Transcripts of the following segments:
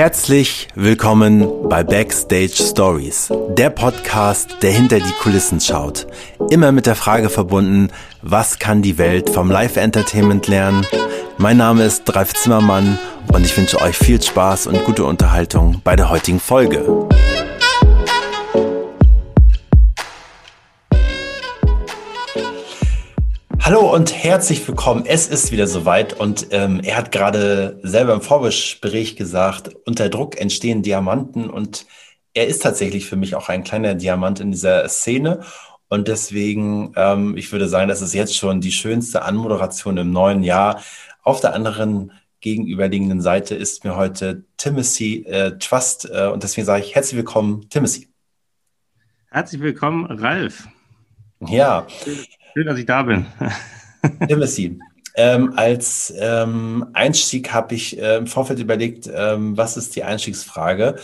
Herzlich willkommen bei Backstage Stories, der Podcast, der hinter die Kulissen schaut. Immer mit der Frage verbunden, was kann die Welt vom Live-Entertainment lernen? Mein Name ist Dreif Zimmermann und ich wünsche euch viel Spaß und gute Unterhaltung bei der heutigen Folge. Hallo und herzlich willkommen. Es ist wieder soweit und ähm, er hat gerade selber im Vorgespräch gesagt, unter Druck entstehen Diamanten und er ist tatsächlich für mich auch ein kleiner Diamant in dieser Szene und deswegen, ähm, ich würde sagen, das ist jetzt schon die schönste Anmoderation im neuen Jahr. Auf der anderen gegenüberliegenden Seite ist mir heute Timothy äh, Trust äh, und deswegen sage ich herzlich willkommen, Timothy. Herzlich willkommen, Ralf. Ja. Schön, dass ich da bin. Timothy, ähm, als ähm, Einstieg habe ich äh, im Vorfeld überlegt, ähm, was ist die Einstiegsfrage?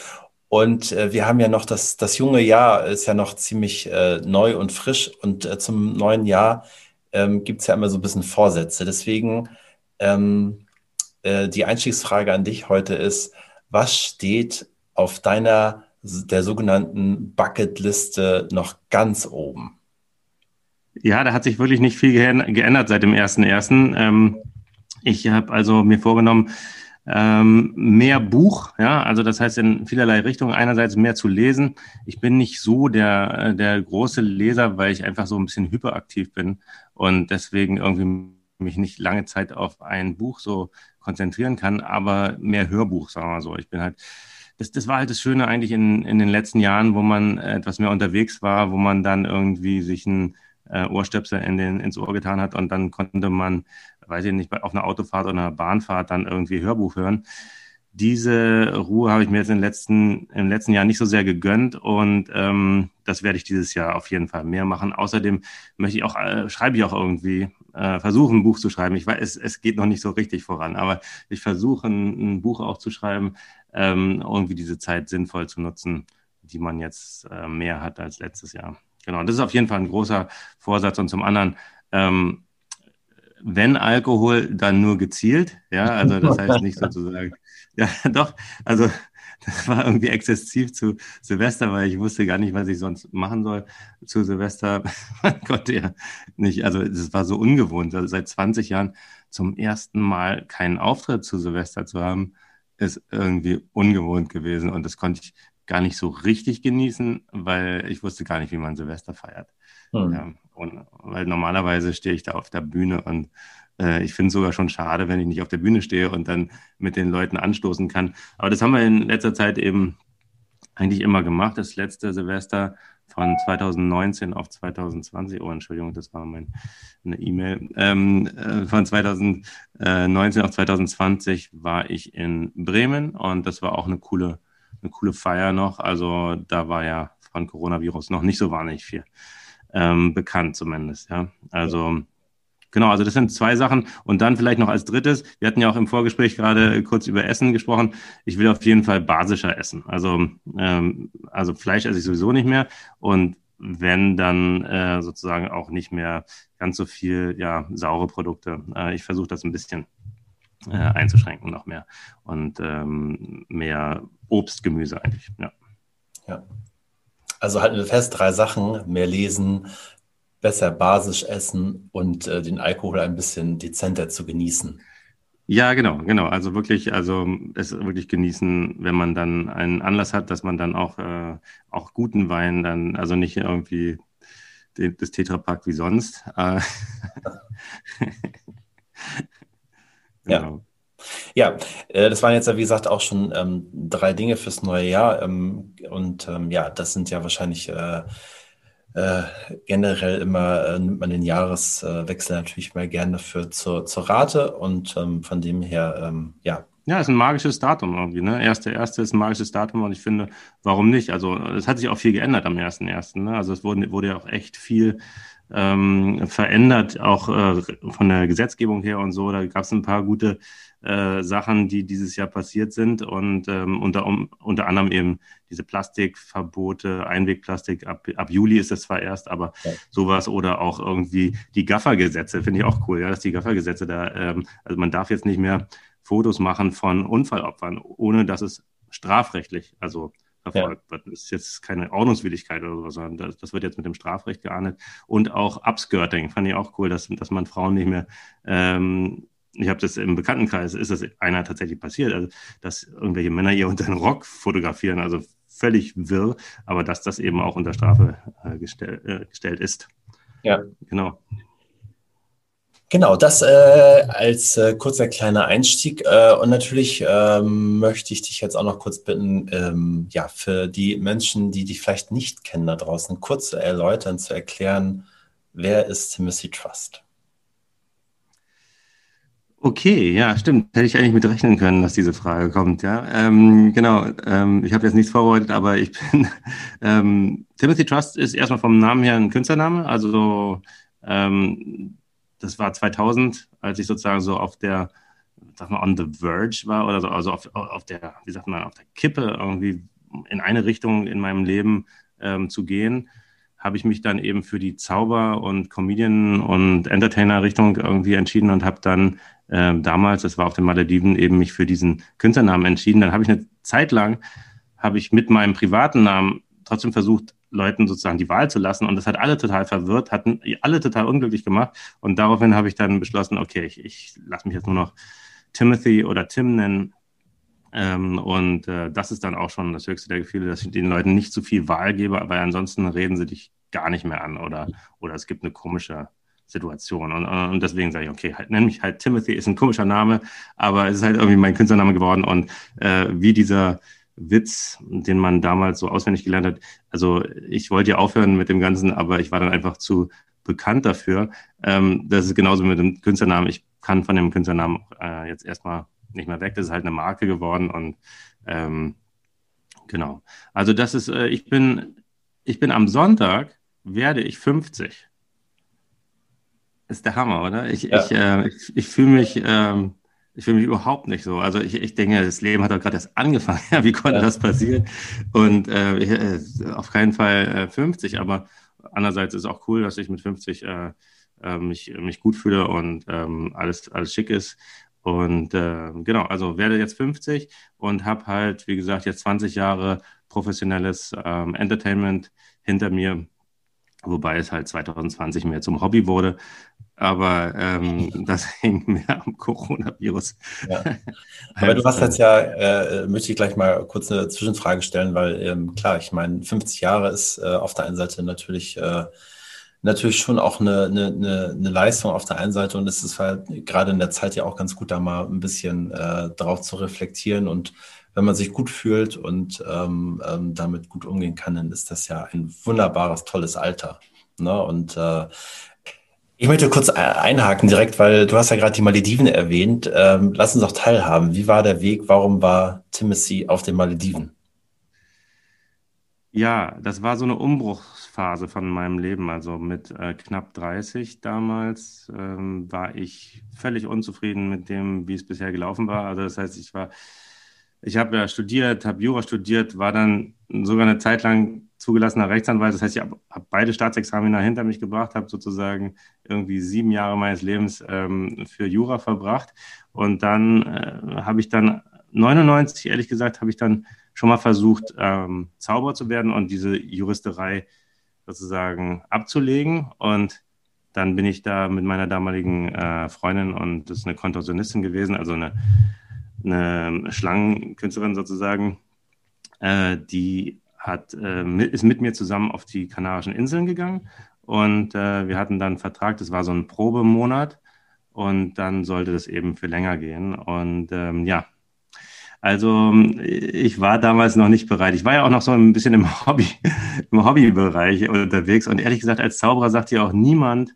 Und äh, wir haben ja noch das, das junge Jahr, ist ja noch ziemlich äh, neu und frisch. Und äh, zum neuen Jahr ähm, gibt es ja immer so ein bisschen Vorsätze. Deswegen ähm, äh, die Einstiegsfrage an dich heute ist, was steht auf deiner, der sogenannten Bucketliste noch ganz oben? Ja, da hat sich wirklich nicht viel geändert seit dem 1.1. Ähm, ich habe also mir vorgenommen, ähm, mehr Buch, ja, also das heißt in vielerlei Richtungen. Einerseits mehr zu lesen. Ich bin nicht so der, äh, der große Leser, weil ich einfach so ein bisschen hyperaktiv bin und deswegen irgendwie mich nicht lange Zeit auf ein Buch so konzentrieren kann, aber mehr Hörbuch, sagen wir mal so. Ich bin halt, das, das war halt das Schöne eigentlich in, in den letzten Jahren, wo man etwas mehr unterwegs war, wo man dann irgendwie sich ein äh, Ohrstöpsel in den, ins Ohr getan hat und dann konnte man, weiß ich nicht, auf einer Autofahrt oder einer Bahnfahrt dann irgendwie Hörbuch hören. Diese Ruhe habe ich mir jetzt im letzten, im letzten Jahr nicht so sehr gegönnt und ähm, das werde ich dieses Jahr auf jeden Fall mehr machen. Außerdem möchte ich auch, äh, schreibe ich auch irgendwie, äh, versuche ein Buch zu schreiben. Ich weiß, es, es geht noch nicht so richtig voran, aber ich versuche ein, ein Buch auch zu schreiben, ähm, irgendwie diese Zeit sinnvoll zu nutzen, die man jetzt äh, mehr hat als letztes Jahr. Genau, das ist auf jeden Fall ein großer Vorsatz. Und zum anderen, ähm, wenn Alkohol, dann nur gezielt. Ja, also das heißt nicht sozusagen, ja, doch, also das war irgendwie exzessiv zu Silvester, weil ich wusste gar nicht, was ich sonst machen soll zu Silvester. Man konnte ja nicht, also es war so ungewohnt, also seit 20 Jahren zum ersten Mal keinen Auftritt zu Silvester zu haben, ist irgendwie ungewohnt gewesen und das konnte ich gar nicht so richtig genießen, weil ich wusste gar nicht, wie man Silvester feiert. Hm. Ja, und, weil normalerweise stehe ich da auf der Bühne und äh, ich finde es sogar schon schade, wenn ich nicht auf der Bühne stehe und dann mit den Leuten anstoßen kann. Aber das haben wir in letzter Zeit eben eigentlich immer gemacht. Das letzte Silvester von 2019 auf 2020, oh Entschuldigung, das war meine E-Mail, ähm, äh, von 2019 auf 2020 war ich in Bremen und das war auch eine coole eine coole Feier noch. Also da war ja von Coronavirus noch nicht so wahnsinnig viel ähm, bekannt zumindest. Ja, also genau, also das sind zwei Sachen. Und dann vielleicht noch als drittes, wir hatten ja auch im Vorgespräch gerade kurz über Essen gesprochen. Ich will auf jeden Fall basischer essen. Also, ähm, also Fleisch esse ich sowieso nicht mehr. Und wenn dann äh, sozusagen auch nicht mehr ganz so viel ja, saure Produkte. Äh, ich versuche das ein bisschen äh, einzuschränken noch mehr und ähm, mehr Obst, Gemüse eigentlich. Ja. ja. Also halten wir fest, drei Sachen, mehr lesen, besser basisch essen und äh, den Alkohol ein bisschen dezenter zu genießen. Ja, genau, genau. Also wirklich, also es wirklich genießen, wenn man dann einen Anlass hat, dass man dann auch, äh, auch guten Wein dann, also nicht irgendwie den, das Tetrapack wie sonst. Äh, Genau. Ja. Ja, äh, das waren jetzt ja, wie gesagt, auch schon ähm, drei Dinge fürs neue Jahr. Ähm, und ähm, ja, das sind ja wahrscheinlich äh, äh, generell immer, äh, nimmt man den Jahreswechsel natürlich mal gerne für zur, zur Rate. Und ähm, von dem her, ähm, ja. Ja, ist ein magisches Datum irgendwie, ne? Erste, erste ist ein magisches Datum und ich finde, warum nicht? Also es hat sich auch viel geändert am ersten ersten. Ne? Also es wurde, wurde ja auch echt viel ähm, verändert, auch äh, von der Gesetzgebung her und so. Da gab es ein paar gute äh, Sachen, die dieses Jahr passiert sind und ähm, unter, um, unter anderem eben diese Plastikverbote, Einwegplastik, ab, ab Juli ist das zwar erst, aber ja. sowas oder auch irgendwie die Gaffergesetze, finde ich auch cool, ja, dass die Gaffergesetze da, ähm, also man darf jetzt nicht mehr Fotos machen von Unfallopfern, ohne dass es strafrechtlich, also verfolgt ja. wird. Das ist jetzt keine Ordnungswidrigkeit oder so, sondern das, das, wird jetzt mit dem Strafrecht geahndet. Und auch Upskirting fand ich auch cool, dass, dass man Frauen nicht mehr, ähm, ich habe das im Bekanntenkreis, ist das einer tatsächlich passiert, also dass irgendwelche Männer ihr unter den Rock fotografieren, also völlig wirr, aber dass das eben auch unter Strafe äh, gestell, äh, gestellt ist. Ja. Genau. Genau, das äh, als äh, kurzer kleiner Einstieg. Äh, und natürlich ähm, möchte ich dich jetzt auch noch kurz bitten, ähm, ja, für die Menschen, die dich vielleicht nicht kennen da draußen, kurz zu erläutern, zu erklären, wer ist Timothy Trust? Okay, ja, stimmt. Hätte ich eigentlich mit rechnen können, dass diese Frage kommt, ja. Ähm, genau, ähm, ich habe jetzt nichts vorbereitet, aber ich bin, ähm, Timothy Trust ist erstmal vom Namen her ein Künstlername, also ähm, das war 2000, als ich sozusagen so auf der, sag mal, on the verge war oder so, also auf, auf der, wie sagt man, auf der Kippe irgendwie in eine Richtung in meinem Leben ähm, zu gehen, habe ich mich dann eben für die Zauber- und Comedian- und Entertainer-Richtung irgendwie entschieden und habe dann ähm, damals, das war auf den Malediven, eben mich für diesen Künstlernamen entschieden. Dann habe ich eine Zeit lang, habe ich mit meinem privaten Namen trotzdem versucht, Leuten sozusagen die Wahl zu lassen. Und das hat alle total verwirrt, hatten alle total unglücklich gemacht. Und daraufhin habe ich dann beschlossen, okay, ich, ich lasse mich jetzt nur noch Timothy oder Tim nennen. Ähm, und äh, das ist dann auch schon das höchste der Gefühle, dass ich den Leuten nicht zu viel Wahl gebe, aber ansonsten reden sie dich gar nicht mehr an oder, oder es gibt eine komische Situation. Und, und deswegen sage ich, okay, halt, nenn mich halt Timothy, ist ein komischer Name, aber es ist halt irgendwie mein Künstlername geworden. Und äh, wie dieser Witz, den man damals so auswendig gelernt hat. Also ich wollte ja aufhören mit dem Ganzen, aber ich war dann einfach zu bekannt dafür. Ähm, das ist genauso mit dem Künstlernamen. Ich kann von dem Künstlernamen äh, jetzt erstmal nicht mehr weg. Das ist halt eine Marke geworden und ähm, genau. Also das ist, äh, ich bin, ich bin am Sonntag werde ich 50. Ist der Hammer, oder? Ich, ja. ich, äh, ich, ich fühle mich, ähm, ich fühle mich überhaupt nicht so. Also ich, ich denke, das Leben hat doch gerade erst angefangen. Wie konnte ja. das passieren? Und äh, äh auf keinen Fall äh, 50, aber andererseits ist es auch cool, dass ich mit 50 äh, äh, mich, mich gut fühle und ähm, alles, alles schick ist. Und äh, genau, also werde jetzt 50 und habe halt, wie gesagt, jetzt 20 Jahre professionelles ähm, Entertainment hinter mir wobei es halt 2020 mehr zum Hobby wurde. Aber ähm, das hängt mehr am Coronavirus. Ja. Aber du hast jetzt ja, äh, möchte ich gleich mal kurz eine Zwischenfrage stellen, weil ähm, klar, ich meine, 50 Jahre ist äh, auf der einen Seite natürlich, äh, natürlich schon auch eine, eine, eine Leistung auf der einen Seite und es ist halt gerade in der Zeit ja auch ganz gut, da mal ein bisschen äh, drauf zu reflektieren und wenn man sich gut fühlt und ähm, ähm, damit gut umgehen kann, dann ist das ja ein wunderbares, tolles Alter. Ne? Und äh, ich möchte kurz einhaken direkt, weil du hast ja gerade die Malediven erwähnt. Ähm, lass uns doch teilhaben. Wie war der Weg? Warum war Timothy auf den Malediven? Ja, das war so eine Umbruchsphase von meinem Leben. Also mit äh, knapp 30 damals ähm, war ich völlig unzufrieden mit dem, wie es bisher gelaufen war. Also das heißt, ich war ich habe ja studiert, habe Jura studiert, war dann sogar eine Zeit lang zugelassener Rechtsanwalt. Das heißt, ich habe hab beide Staatsexamina hinter mich gebracht, habe sozusagen irgendwie sieben Jahre meines Lebens ähm, für Jura verbracht. Und dann äh, habe ich dann 99, ehrlich gesagt, habe ich dann schon mal versucht, ähm, Zauberer zu werden und diese Juristerei sozusagen abzulegen. Und dann bin ich da mit meiner damaligen äh, Freundin und das ist eine Kontorsionistin gewesen, also eine eine Schlangenkünstlerin sozusagen, äh, die hat, äh, ist mit mir zusammen auf die Kanarischen Inseln gegangen. Und äh, wir hatten dann einen Vertrag, das war so ein Probemonat. Und dann sollte das eben für länger gehen. Und ähm, ja, also ich war damals noch nicht bereit. Ich war ja auch noch so ein bisschen im Hobby, im Hobbybereich unterwegs. Und ehrlich gesagt, als Zauberer sagt ja auch niemand,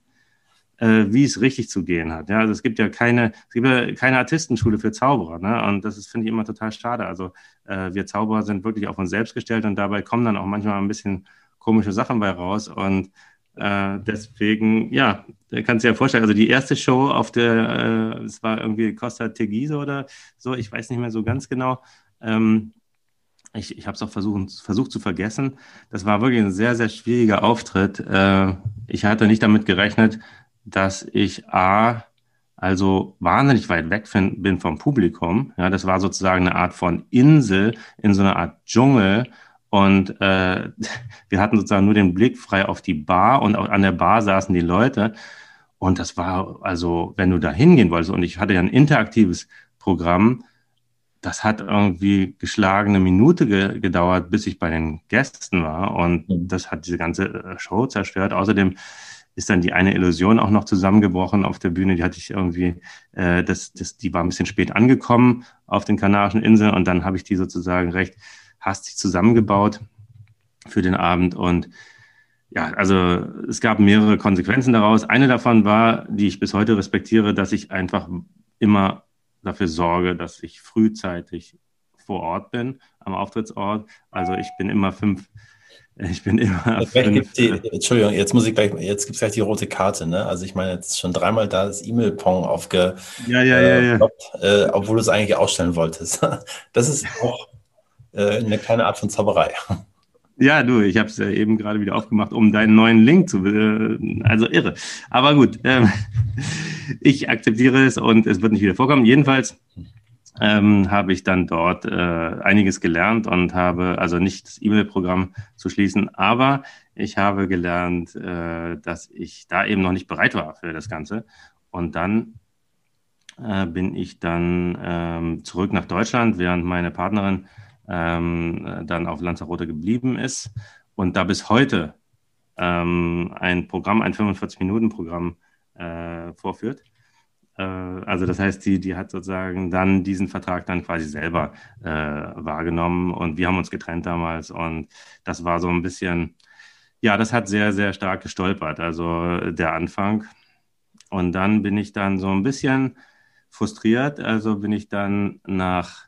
äh, wie es richtig zu gehen hat. Ja, also es gibt ja keine, es gibt ja keine Artistenschule für Zauberer, ne? Und das ist, finde ich, immer total schade. Also äh, wir Zauberer sind wirklich auf uns selbst gestellt und dabei kommen dann auch manchmal ein bisschen komische Sachen bei raus. Und äh, deswegen, ja, kannst du dir ja vorstellen, also die erste Show auf der, äh, es war irgendwie Costa Teguise oder so, ich weiß nicht mehr so ganz genau. Ähm, ich, ich habe es auch versucht, versucht zu vergessen. Das war wirklich ein sehr, sehr schwieriger Auftritt. Äh, ich hatte nicht damit gerechnet, dass ich A, also wahnsinnig weit weg bin vom Publikum. Ja, das war sozusagen eine Art von Insel in so einer Art Dschungel. Und äh, wir hatten sozusagen nur den Blick frei auf die Bar und auch an der Bar saßen die Leute. Und das war also, wenn du da hingehen wolltest, und ich hatte ja ein interaktives Programm, das hat irgendwie geschlagene Minute ge gedauert, bis ich bei den Gästen war. Und mhm. das hat diese ganze äh, Show zerstört. Außerdem ist dann die eine Illusion auch noch zusammengebrochen auf der Bühne. Die hatte ich irgendwie, äh, das, das, die war ein bisschen spät angekommen auf den Kanarischen Inseln und dann habe ich die sozusagen recht hastig zusammengebaut für den Abend und ja, also es gab mehrere Konsequenzen daraus. Eine davon war, die ich bis heute respektiere, dass ich einfach immer dafür sorge, dass ich frühzeitig vor Ort bin, am Auftrittsort. Also ich bin immer fünf, ich bin immer. Die, Entschuldigung, jetzt muss ich gleich, jetzt gibt es gleich die rote Karte, ne? Also ich meine, jetzt schon dreimal da das E-Mail-Pong aufge, ja, ja, ja, ja. Äh, obwohl du es eigentlich ausstellen wolltest. Das ist auch äh, eine kleine Art von Zauberei. Ja, du, ich habe es ja eben gerade wieder aufgemacht, um deinen neuen Link zu. Äh, also irre. Aber gut, äh, ich akzeptiere es und es wird nicht wieder vorkommen. Jedenfalls ähm, habe ich dann dort äh, einiges gelernt und habe also nicht das E-Mail-Programm zu schließen, aber ich habe gelernt, äh, dass ich da eben noch nicht bereit war für das Ganze. Und dann äh, bin ich dann ähm, zurück nach Deutschland, während meine Partnerin ähm, dann auf Lanzarote geblieben ist und da bis heute ähm, ein Programm, ein 45-Minuten-Programm äh, vorführt. Äh, also das heißt, die, die hat sozusagen dann diesen Vertrag dann quasi selber äh, wahrgenommen und wir haben uns getrennt damals und das war so ein bisschen, ja, das hat sehr, sehr stark gestolpert, also der Anfang. Und dann bin ich dann so ein bisschen frustriert, also bin ich dann nach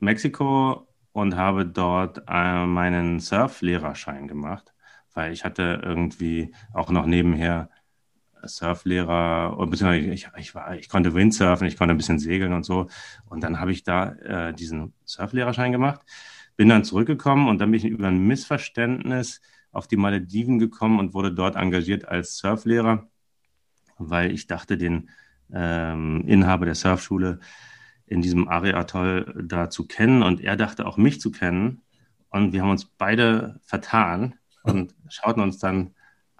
Mexiko und habe dort äh, meinen Surflehrerschein gemacht, weil ich hatte irgendwie auch noch nebenher Surflehrer, beziehungsweise ich, ich, war, ich konnte Windsurfen, ich konnte ein bisschen segeln und so. Und dann habe ich da äh, diesen Surflehrerschein gemacht, bin dann zurückgekommen und dann bin ich über ein Missverständnis auf die Malediven gekommen und wurde dort engagiert als Surflehrer, weil ich dachte, den ähm, Inhaber der Surfschule in diesem Ari-Atoll da zu kennen und er dachte auch mich zu kennen. Und wir haben uns beide vertan und schauten uns dann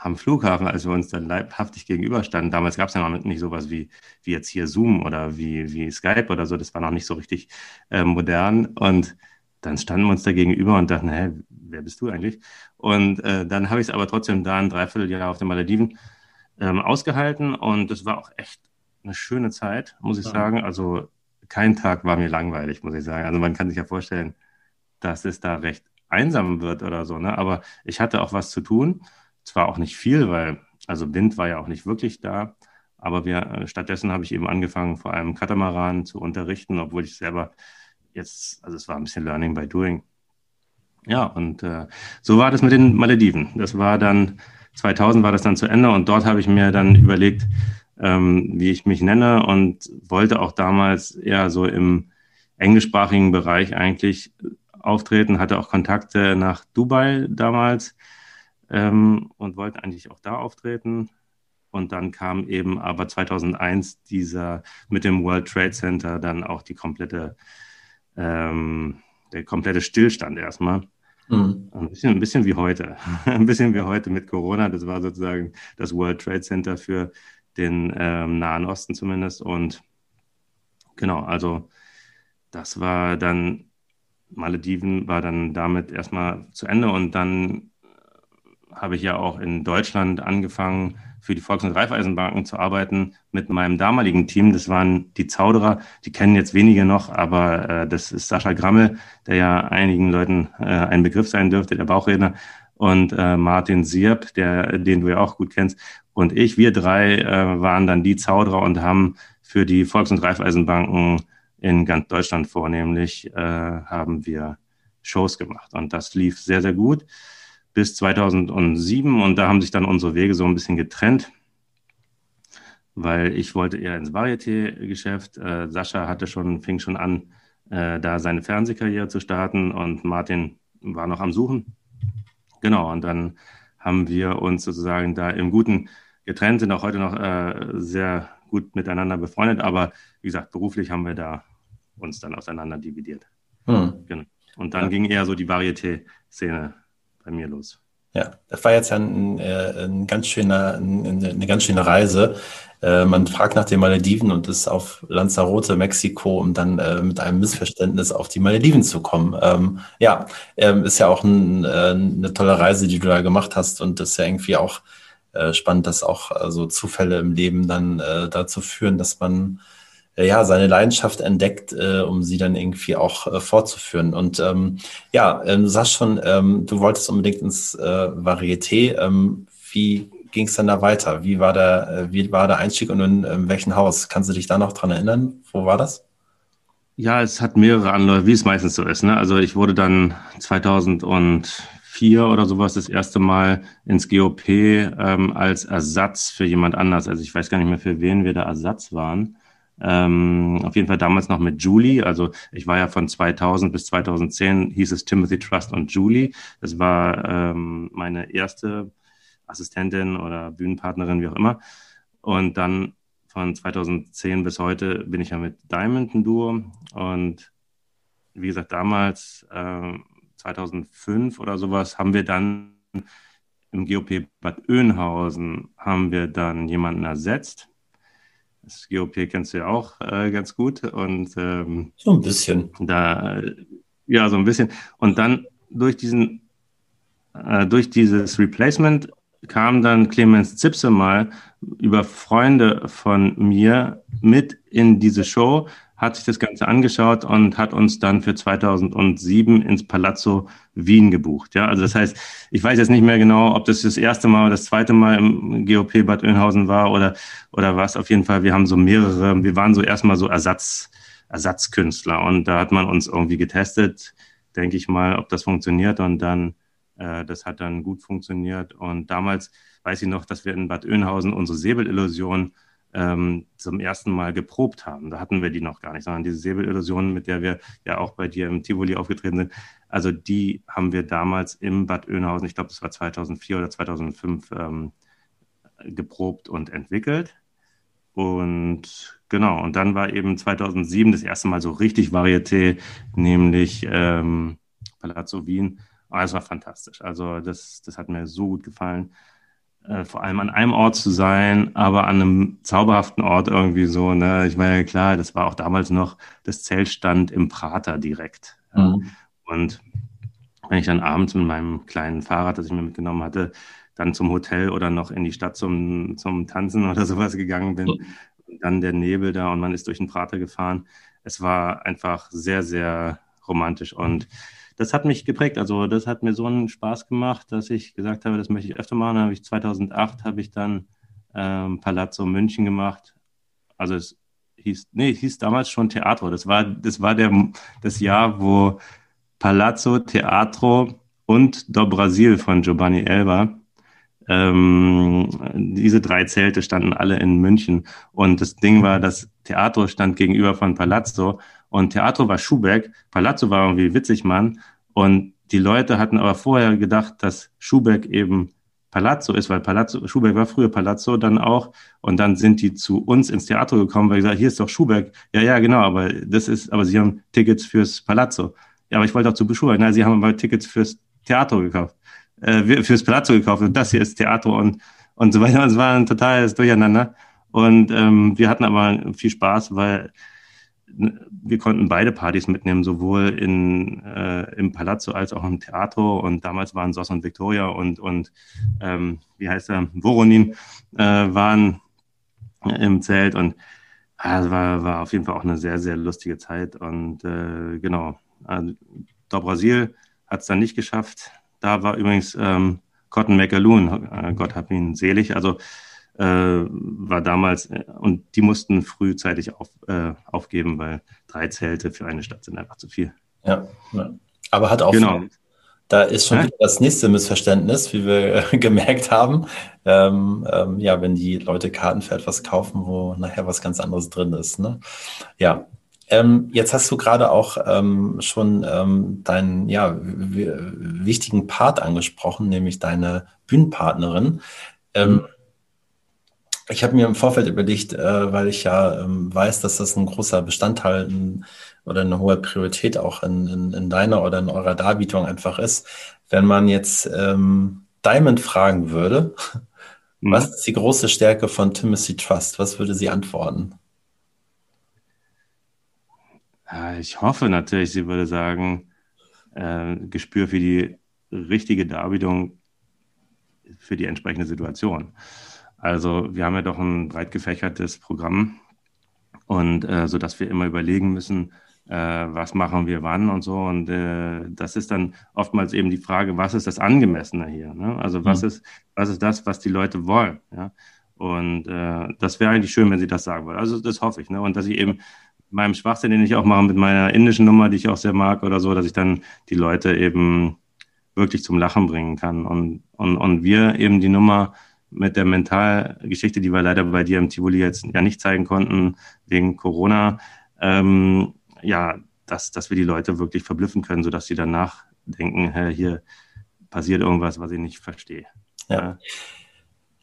am Flughafen, als wir uns dann leibhaftig gegenüberstanden. Damals gab es ja noch nicht sowas wie, wie jetzt hier Zoom oder wie, wie Skype oder so. Das war noch nicht so richtig äh, modern. Und dann standen wir uns da gegenüber und dachten, hä, wer bist du eigentlich? Und äh, dann habe ich es aber trotzdem da ein Dreivierteljahr auf den Malediven ähm, ausgehalten und das war auch echt eine schöne Zeit, muss ich ja. sagen. Also kein Tag war mir langweilig, muss ich sagen. Also man kann sich ja vorstellen, dass es da recht einsam wird oder so. Ne? Aber ich hatte auch was zu tun. Zwar auch nicht viel, weil also Wind war ja auch nicht wirklich da. Aber wir, äh, stattdessen habe ich eben angefangen, vor allem Katamaran zu unterrichten, obwohl ich selber jetzt, also es war ein bisschen Learning by Doing. Ja, und äh, so war das mit den Malediven. Das war dann, 2000 war das dann zu Ende und dort habe ich mir dann überlegt, ähm, wie ich mich nenne und wollte auch damals eher so im englischsprachigen Bereich eigentlich auftreten, hatte auch Kontakte nach Dubai damals ähm, und wollte eigentlich auch da auftreten. Und dann kam eben aber 2001 dieser mit dem World Trade Center dann auch die komplette, ähm, der komplette Stillstand erstmal. Mhm. Ein, bisschen, ein bisschen wie heute. ein bisschen wie heute mit Corona. Das war sozusagen das World Trade Center für den ähm, Nahen Osten zumindest. Und genau, also das war dann, Malediven war dann damit erstmal zu Ende und dann habe ich ja auch in Deutschland angefangen, für die Volks- und Raiffeisenbanken zu arbeiten mit meinem damaligen Team. Das waren die Zauderer, die kennen jetzt wenige noch, aber äh, das ist Sascha Grammel, der ja einigen Leuten äh, ein Begriff sein dürfte, der Bauchredner, und äh, Martin Sierp, der, den du ja auch gut kennst und ich, wir drei äh, waren dann die Zauderer und haben für die Volks- und Raiffeisenbanken in ganz Deutschland vornehmlich, äh, haben wir Shows gemacht. Und das lief sehr, sehr gut bis 2007. Und da haben sich dann unsere Wege so ein bisschen getrennt, weil ich wollte eher ins Varieté-Geschäft. Äh, Sascha hatte schon, fing schon an, äh, da seine Fernsehkarriere zu starten und Martin war noch am Suchen. Genau, und dann haben wir uns sozusagen da im guten getrennt, sind auch heute noch äh, sehr gut miteinander befreundet, aber wie gesagt, beruflich haben wir da uns dann auseinander dividiert. Hm. Genau. Und dann ja. ging eher so die Varieté-Szene bei mir los. Ja, das war jetzt ja ein, äh, ein ganz schöner, ein, eine ganz schöne Reise. Äh, man fragt nach den Malediven und ist auf Lanzarote, Mexiko, um dann äh, mit einem Missverständnis auf die Malediven zu kommen. Ähm, ja, ähm, ist ja auch ein, eine tolle Reise, die du da gemacht hast und das ist ja irgendwie auch spannend, dass auch so Zufälle im Leben dann dazu führen, dass man ja, seine Leidenschaft entdeckt, äh, um sie dann irgendwie auch äh, fortzuführen. Und ähm, ja, ähm, du sagst schon, ähm, du wolltest unbedingt ins äh, Varieté. Ähm, wie ging es dann da weiter? Wie war der, äh, wie war der Einstieg und in, in welchem Haus? Kannst du dich da noch dran erinnern? Wo war das? Ja, es hat mehrere Anläufe, wie es meistens so ist. Ne? Also ich wurde dann 2004 oder sowas das erste Mal ins GOP ähm, als Ersatz für jemand anders. Also ich weiß gar nicht mehr, für wen wir da Ersatz waren. Ähm, auf jeden Fall damals noch mit Julie. Also ich war ja von 2000 bis 2010 hieß es Timothy Trust und Julie. Das war ähm, meine erste Assistentin oder Bühnenpartnerin, wie auch immer. Und dann von 2010 bis heute bin ich ja mit Diamond ein Duo. Und wie gesagt, damals, äh, 2005 oder sowas, haben wir dann im GOP Bad Oeynhausen haben wir dann jemanden ersetzt das GOP kennst du ja auch äh, ganz gut. Und ähm, so ein bisschen. Da, ja, so ein bisschen. Und dann durch diesen, äh, durch dieses Replacement kam dann Clemens Zipse mal über Freunde von mir mit in diese Show hat sich das Ganze angeschaut und hat uns dann für 2007 ins Palazzo Wien gebucht. Ja, also das heißt, ich weiß jetzt nicht mehr genau, ob das das erste Mal oder das zweite Mal im GOP Bad Oeynhausen war oder, oder was. Auf jeden Fall, wir haben so mehrere, wir waren so erstmal so Ersatz, Ersatzkünstler und da hat man uns irgendwie getestet, denke ich mal, ob das funktioniert und dann, äh, das hat dann gut funktioniert und damals weiß ich noch, dass wir in Bad Oeynhausen unsere Säbelillusion ähm, zum ersten Mal geprobt haben. Da hatten wir die noch gar nicht, sondern diese Säbelillusion, mit der wir ja auch bei dir im Tivoli aufgetreten sind, also die haben wir damals im Bad Oeynhausen, ich glaube, das war 2004 oder 2005, ähm, geprobt und entwickelt. Und genau, und dann war eben 2007 das erste Mal so richtig Varieté, nämlich ähm, Palazzo Wien. Ah, es war fantastisch. Also das, das hat mir so gut gefallen äh, vor allem an einem Ort zu sein, aber an einem zauberhaften Ort irgendwie so. Ne? Ich meine, klar, das war auch damals noch, das Zelt stand im Prater direkt. Mhm. Und wenn ich dann abends mit meinem kleinen Fahrrad, das ich mir mitgenommen hatte, dann zum Hotel oder noch in die Stadt zum, zum Tanzen oder sowas gegangen bin, mhm. dann der Nebel da und man ist durch den Prater gefahren. Es war einfach sehr, sehr romantisch und das hat mich geprägt. Also das hat mir so einen Spaß gemacht, dass ich gesagt habe, das möchte ich öfter machen. Dann habe ich 2008 habe ich dann ähm, Palazzo München gemacht. Also es hieß, nee, es hieß damals schon Teatro. Das war, das war der, das Jahr, wo Palazzo, Teatro und Do Brasil von Giovanni Elba ähm, diese drei Zelte standen alle in München. Und das Ding war, das Theater stand gegenüber von Palazzo und Theater war Schubeck, Palazzo war irgendwie Witzigmann und die Leute hatten aber vorher gedacht, dass Schubeck eben Palazzo ist, weil Palazzo, Schubeck war früher Palazzo dann auch und dann sind die zu uns ins Theater gekommen, weil gesagt, hier ist doch Schubeck. Ja, ja, genau, aber das ist, aber sie haben Tickets fürs Palazzo. Ja, aber ich wollte auch zu Schubeck. Nein, sie haben aber Tickets fürs Theater gekauft, äh, fürs Palazzo gekauft und das hier ist Theater und, und so weiter. Es war ein totales Durcheinander. Und ähm, wir hatten aber viel Spaß, weil wir konnten beide Partys mitnehmen, sowohl in, äh, im Palazzo als auch im Theater. Und damals waren Sos und Victoria und, und ähm, wie heißt er, Voronin, äh, waren im Zelt. Und äh, war, war auf jeden Fall auch eine sehr, sehr lustige Zeit. Und äh, genau, also, Do Brasil hat es dann nicht geschafft. Da war übrigens ähm, Cotton McAloon, äh, Gott hab ihn selig. Also äh, war damals, äh, und die mussten frühzeitig auf, äh, aufgeben, weil drei Zelte für eine Stadt sind einfach zu viel. Ja, ja. aber hat auch. Genau. Da ist schon ja? wieder das nächste Missverständnis, wie wir gemerkt haben. Ähm, ähm, ja, wenn die Leute Karten für etwas kaufen, wo nachher was ganz anderes drin ist. Ne? Ja, ähm, jetzt hast du gerade auch ähm, schon ähm, deinen ja, wichtigen Part angesprochen, nämlich deine Bühnenpartnerin. Ähm, mhm. Ich habe mir im Vorfeld überlegt, äh, weil ich ja ähm, weiß, dass das ein großer Bestandteil ein, oder eine hohe Priorität auch in, in, in, deiner oder in eurer Darbietung einfach ist. Wenn man jetzt ähm, Diamond fragen würde, mhm. was ist die große Stärke von Timothy Trust? Was würde sie antworten? Ich hoffe natürlich, sie würde sagen, äh, Gespür für die richtige Darbietung für die entsprechende Situation. Also wir haben ja doch ein breit gefächertes Programm und äh, so dass wir immer überlegen müssen, äh, was machen wir wann und so. Und äh, das ist dann oftmals eben die Frage, was ist das Angemessene hier? Ne? Also was mhm. ist, was ist das, was die Leute wollen? Ja? Und äh, das wäre eigentlich schön, wenn sie das sagen würden. Also das hoffe ich. Ne? Und dass ich eben meinem Schwachsinn, den ich auch mache mit meiner indischen Nummer, die ich auch sehr mag oder so, dass ich dann die Leute eben wirklich zum Lachen bringen kann. Und, und, und wir eben die Nummer mit der Mentalgeschichte, die wir leider bei dir im Tivoli jetzt ja nicht zeigen konnten, wegen Corona, ähm, ja, dass, dass wir die Leute wirklich verblüffen können, sodass sie danach denken, hier passiert irgendwas, was ich nicht verstehe. Ja.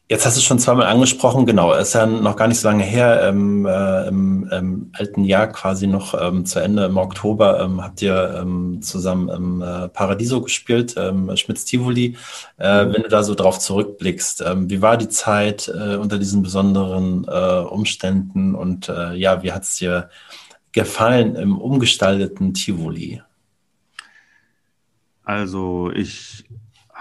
Jetzt hast du schon zweimal angesprochen, genau, ist ja noch gar nicht so lange her, ähm, äh, im, im, alten Jahr quasi noch ähm, zu Ende im Oktober ähm, habt ihr ähm, zusammen im äh, Paradiso gespielt, ähm, Schmitz Tivoli. Äh, mhm. Wenn du da so drauf zurückblickst, ähm, wie war die Zeit äh, unter diesen besonderen äh, Umständen und äh, ja, wie hat es dir gefallen im umgestalteten Tivoli? Also ich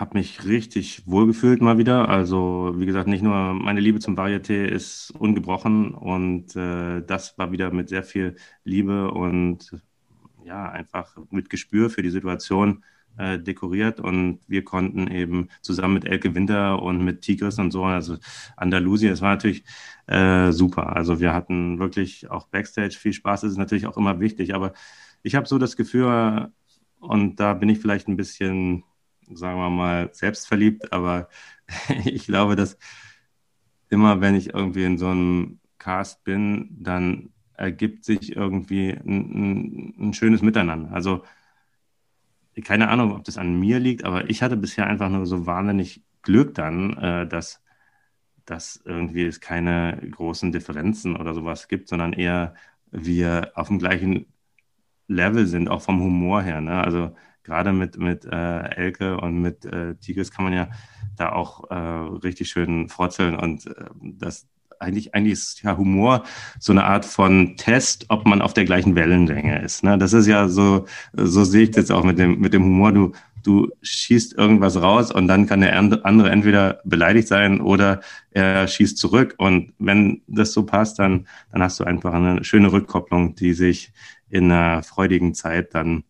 habe mich richtig wohlgefühlt mal wieder. Also wie gesagt, nicht nur meine Liebe zum Varieté ist ungebrochen und äh, das war wieder mit sehr viel Liebe und ja, einfach mit Gespür für die Situation äh, dekoriert und wir konnten eben zusammen mit Elke Winter und mit Tigris und so, also Andalusien, es war natürlich äh, super. Also wir hatten wirklich auch Backstage viel Spaß, das ist natürlich auch immer wichtig, aber ich habe so das Gefühl, und da bin ich vielleicht ein bisschen sagen wir mal, selbstverliebt, aber ich glaube, dass immer, wenn ich irgendwie in so einem Cast bin, dann ergibt sich irgendwie ein, ein, ein schönes Miteinander. Also keine Ahnung, ob das an mir liegt, aber ich hatte bisher einfach nur so wahnsinnig Glück dann, äh, dass, dass irgendwie es keine großen Differenzen oder sowas gibt, sondern eher wir auf dem gleichen Level sind, auch vom Humor her. Ne? Also gerade mit, mit äh, Elke und mit äh, Tigris kann man ja da auch äh, richtig schön forzeln und äh, das eigentlich, eigentlich ist ja Humor so eine Art von Test, ob man auf der gleichen Wellenlänge ist. Ne? Das ist ja so, so sehe ich das auch mit dem, mit dem Humor. Du, du schießt irgendwas raus und dann kann der andere entweder beleidigt sein oder er schießt zurück. Und wenn das so passt, dann, dann hast du einfach eine schöne Rückkopplung, die sich in einer freudigen Zeit dann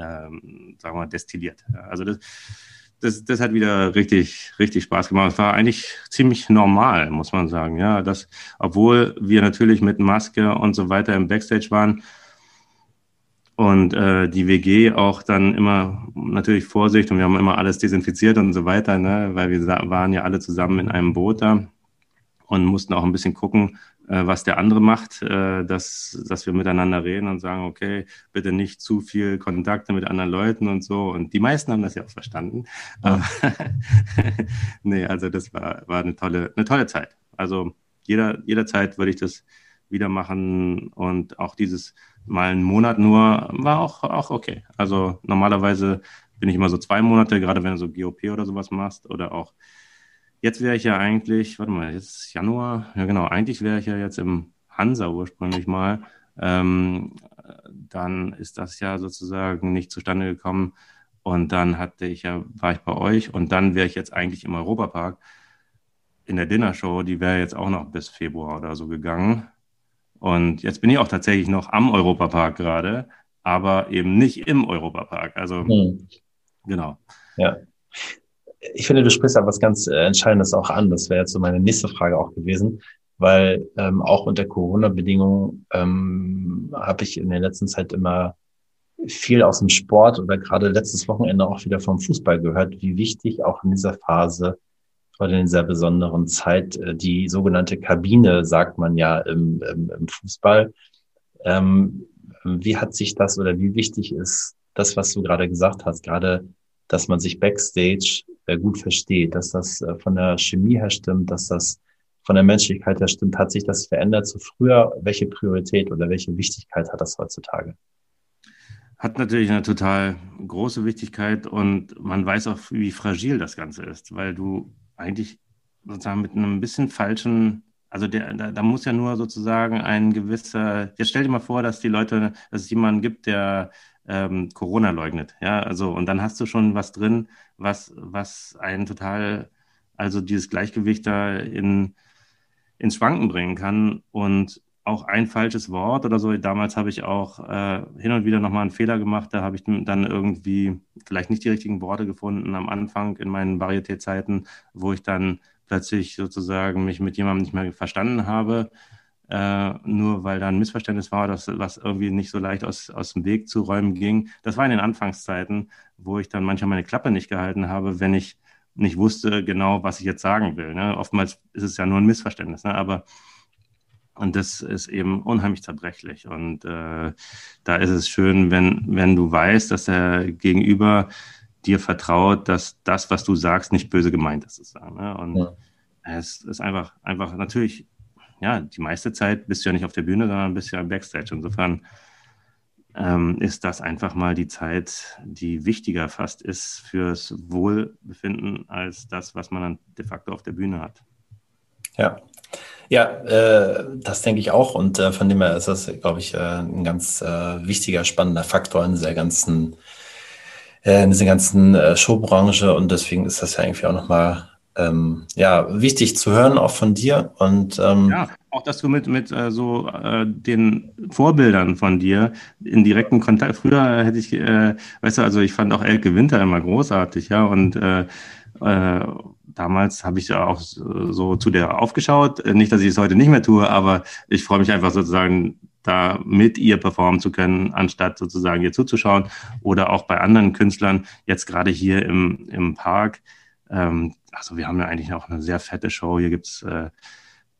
sagen wir mal, destilliert. Also das, das, das hat wieder richtig, richtig Spaß gemacht. Es war eigentlich ziemlich normal, muss man sagen. Ja, das, obwohl wir natürlich mit Maske und so weiter im Backstage waren und äh, die WG auch dann immer natürlich Vorsicht und wir haben immer alles desinfiziert und so weiter, ne, weil wir waren ja alle zusammen in einem Boot da und mussten auch ein bisschen gucken, äh, was der andere macht, äh, dass, dass wir miteinander reden und sagen, okay, bitte nicht zu viel Kontakte mit anderen Leuten und so. Und die meisten haben das ja auch verstanden. Ja. nee, also das war, war eine tolle, eine tolle Zeit. Also jeder, jederzeit würde ich das wieder machen und auch dieses mal einen Monat nur war auch, auch okay. Also normalerweise bin ich immer so zwei Monate, gerade wenn du so GOP oder sowas machst oder auch Jetzt wäre ich ja eigentlich, warte mal, jetzt ist Januar, ja genau, eigentlich wäre ich ja jetzt im Hansa ursprünglich mal. Ähm, dann ist das ja sozusagen nicht zustande gekommen. Und dann hatte ich ja, war ich bei euch und dann wäre ich jetzt eigentlich im Europapark in der Dinnershow, die wäre jetzt auch noch bis Februar oder so gegangen. Und jetzt bin ich auch tatsächlich noch am Europapark gerade, aber eben nicht im Europapark. Also, hm. genau. Ja ich finde, du sprichst da was ganz äh, Entscheidendes auch an. Das wäre jetzt so meine nächste Frage auch gewesen, weil ähm, auch unter Corona-Bedingungen ähm, habe ich in der letzten Zeit immer viel aus dem Sport oder gerade letztes Wochenende auch wieder vom Fußball gehört, wie wichtig auch in dieser Phase oder in dieser besonderen Zeit äh, die sogenannte Kabine, sagt man ja im, im, im Fußball. Ähm, wie hat sich das oder wie wichtig ist das, was du gerade gesagt hast, gerade dass man sich backstage gut versteht, dass das äh, von der Chemie her stimmt, dass das von der Menschlichkeit her stimmt, hat sich das verändert zu früher? Welche Priorität oder welche Wichtigkeit hat das heutzutage? Hat natürlich eine total große Wichtigkeit und man weiß auch, wie fragil das Ganze ist, weil du eigentlich sozusagen mit einem bisschen falschen, also der, da, da muss ja nur sozusagen ein gewisser, jetzt stell dir mal vor, dass die Leute, dass es jemanden gibt, der ähm, Corona leugnet, ja, also und dann hast du schon was drin, was, was einen total, also dieses Gleichgewicht da in, ins Schwanken bringen kann und auch ein falsches Wort oder so. Damals habe ich auch äh, hin und wieder nochmal einen Fehler gemacht. Da habe ich dann irgendwie vielleicht nicht die richtigen Worte gefunden am Anfang in meinen Varieté-Zeiten, wo ich dann plötzlich sozusagen mich mit jemandem nicht mehr verstanden habe, äh, nur weil da ein Missverständnis war, das, was irgendwie nicht so leicht aus, aus dem Weg zu räumen ging. Das war in den Anfangszeiten, wo ich dann manchmal meine Klappe nicht gehalten habe, wenn ich nicht wusste genau, was ich jetzt sagen will. Ne? Oftmals ist es ja nur ein Missverständnis, ne? aber und das ist eben unheimlich zerbrechlich. Und äh, da ist es schön, wenn, wenn du weißt, dass der Gegenüber dir vertraut, dass das, was du sagst, nicht böse gemeint ist. Sozusagen, ne? Und ja. es ist einfach, einfach natürlich, ja, die meiste Zeit bist du ja nicht auf der Bühne, sondern bist ja im Backstage. Insofern ähm, ist das einfach mal die Zeit, die wichtiger fast ist fürs Wohlbefinden als das, was man dann de facto auf der Bühne hat. Ja, ja, äh, das denke ich auch. Und äh, von dem her ist das, glaube ich, äh, ein ganz äh, wichtiger, spannender Faktor in dieser ganzen, äh, in dieser ganzen äh, Showbranche. Und deswegen ist das ja irgendwie auch nochmal ähm, ja, wichtig zu hören, auch von dir. Und ähm, ja, auch dass du mit, mit äh, so äh, den Vorbildern von dir in direkten Kontakt. Früher hätte ich, äh, weißt du, also ich fand auch Elke Winter immer großartig, ja, und äh, äh, damals habe ich ja auch so zu der aufgeschaut. Nicht, dass ich es heute nicht mehr tue, aber ich freue mich einfach sozusagen, da mit ihr performen zu können, anstatt sozusagen ihr zuzuschauen. Oder auch bei anderen Künstlern, jetzt gerade hier im, im Park. Ähm, also wir haben ja eigentlich auch eine sehr fette Show. Hier gibt's äh,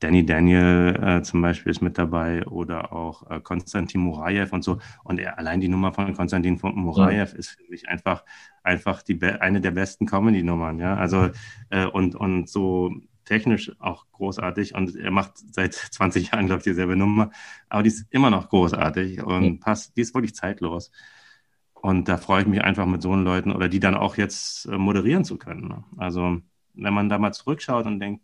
Danny Daniel äh, zum Beispiel ist mit dabei oder auch äh, Konstantin Murajew und so. Und er, allein die Nummer von Konstantin Murajew ja. ist für mich einfach, einfach die, eine der besten Comedy-Nummern. Ja? Also, äh, und, und so technisch auch großartig. Und er macht seit 20 Jahren, glaube ich, dieselbe Nummer. Aber die ist immer noch großartig und ja. passt, die ist wirklich zeitlos. Und da freue ich mich einfach mit so einen Leuten oder die dann auch jetzt äh, moderieren zu können. Ne? Also, wenn man da mal zurückschaut und denkt,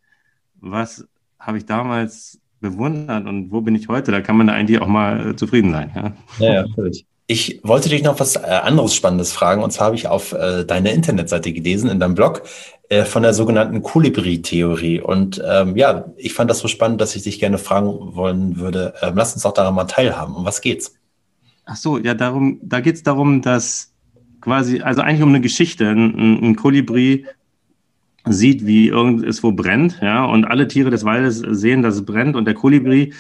was habe ich damals bewundert und wo bin ich heute? Da kann man da eigentlich auch mal äh, zufrieden sein. Ja, ja, ja völlig. Ich wollte dich noch was äh, anderes Spannendes fragen. Und zwar habe ich auf äh, deiner Internetseite gelesen, in deinem Blog, äh, von der sogenannten Kolibri-Theorie. Und ähm, ja, ich fand das so spannend, dass ich dich gerne fragen wollen würde. Ähm, lass uns doch daran mal teilhaben. Um was geht's? Ach so, ja, darum, da geht es darum, dass quasi, also eigentlich um eine Geschichte. Ein, ein Kolibri sieht, wie irgendwo brennt, ja, und alle Tiere des Waldes sehen, dass es brennt und der Kolibri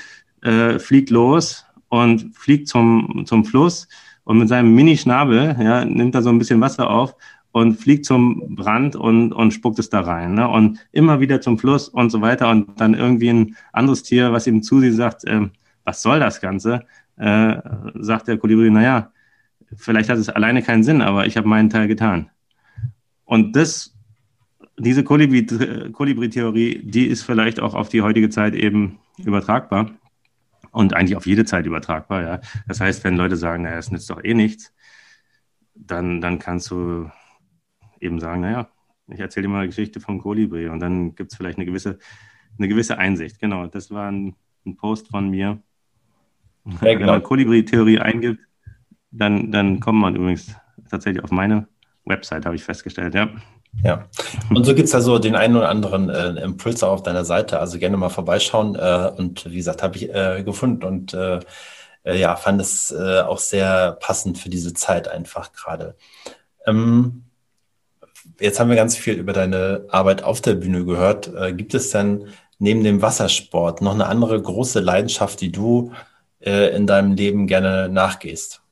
äh, fliegt los und fliegt zum, zum Fluss und mit seinem Mini-Schnabel, ja, nimmt da so ein bisschen Wasser auf und fliegt zum Brand und, und spuckt es da rein. Ne? Und immer wieder zum Fluss und so weiter. Und dann irgendwie ein anderes Tier, was ihm zusieht, sagt, äh, was soll das Ganze? Äh, sagt der Kolibri, naja, vielleicht hat es alleine keinen Sinn, aber ich habe meinen Teil getan. Und das diese Kolibri-Theorie, die ist vielleicht auch auf die heutige Zeit eben übertragbar und eigentlich auf jede Zeit übertragbar. Ja. Das heißt, wenn Leute sagen, naja, es nützt doch eh nichts, dann, dann kannst du eben sagen, naja, ich erzähle dir mal eine Geschichte vom Kolibri und dann gibt es vielleicht eine gewisse, eine gewisse Einsicht. Genau, das war ein, ein Post von mir. Ja, genau. Wenn man Kolibri-Theorie eingibt, dann, dann kommt man übrigens tatsächlich auf meine Website, habe ich festgestellt, ja. Ja, und so gibt es ja so den einen oder anderen äh, Impuls auf deiner Seite. Also gerne mal vorbeischauen. Äh, und wie gesagt, habe ich äh, gefunden und äh, äh, ja, fand es äh, auch sehr passend für diese Zeit einfach gerade. Ähm, jetzt haben wir ganz viel über deine Arbeit auf der Bühne gehört. gibt es denn neben dem Wassersport noch eine andere große Leidenschaft, die du in deinem Leben gerne nachgehst?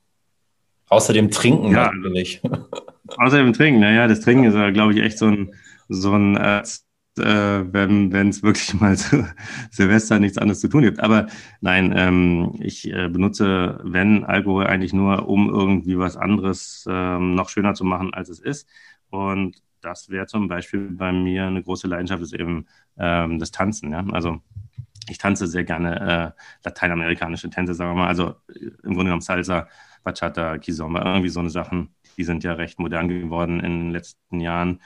Außer dem Trinken ja. natürlich. Außer dem Trinken, naja, das Trinken ist ja, glaube ich, echt so ein, so ein äh, wenn es wirklich mal zu Silvester nichts anderes zu tun gibt. Aber nein, ähm, ich äh, benutze, wenn Alkohol, eigentlich nur, um irgendwie was anderes ähm, noch schöner zu machen, als es ist. Und das wäre zum Beispiel bei mir eine große Leidenschaft, ist eben ähm, das Tanzen. Ja? Also ich tanze sehr gerne äh, lateinamerikanische Tänze, sagen wir mal. Also äh, im Grunde genommen Salsa, Bachata, Kizomba, irgendwie so eine Sachen. Die sind ja recht modern geworden in den letzten Jahren.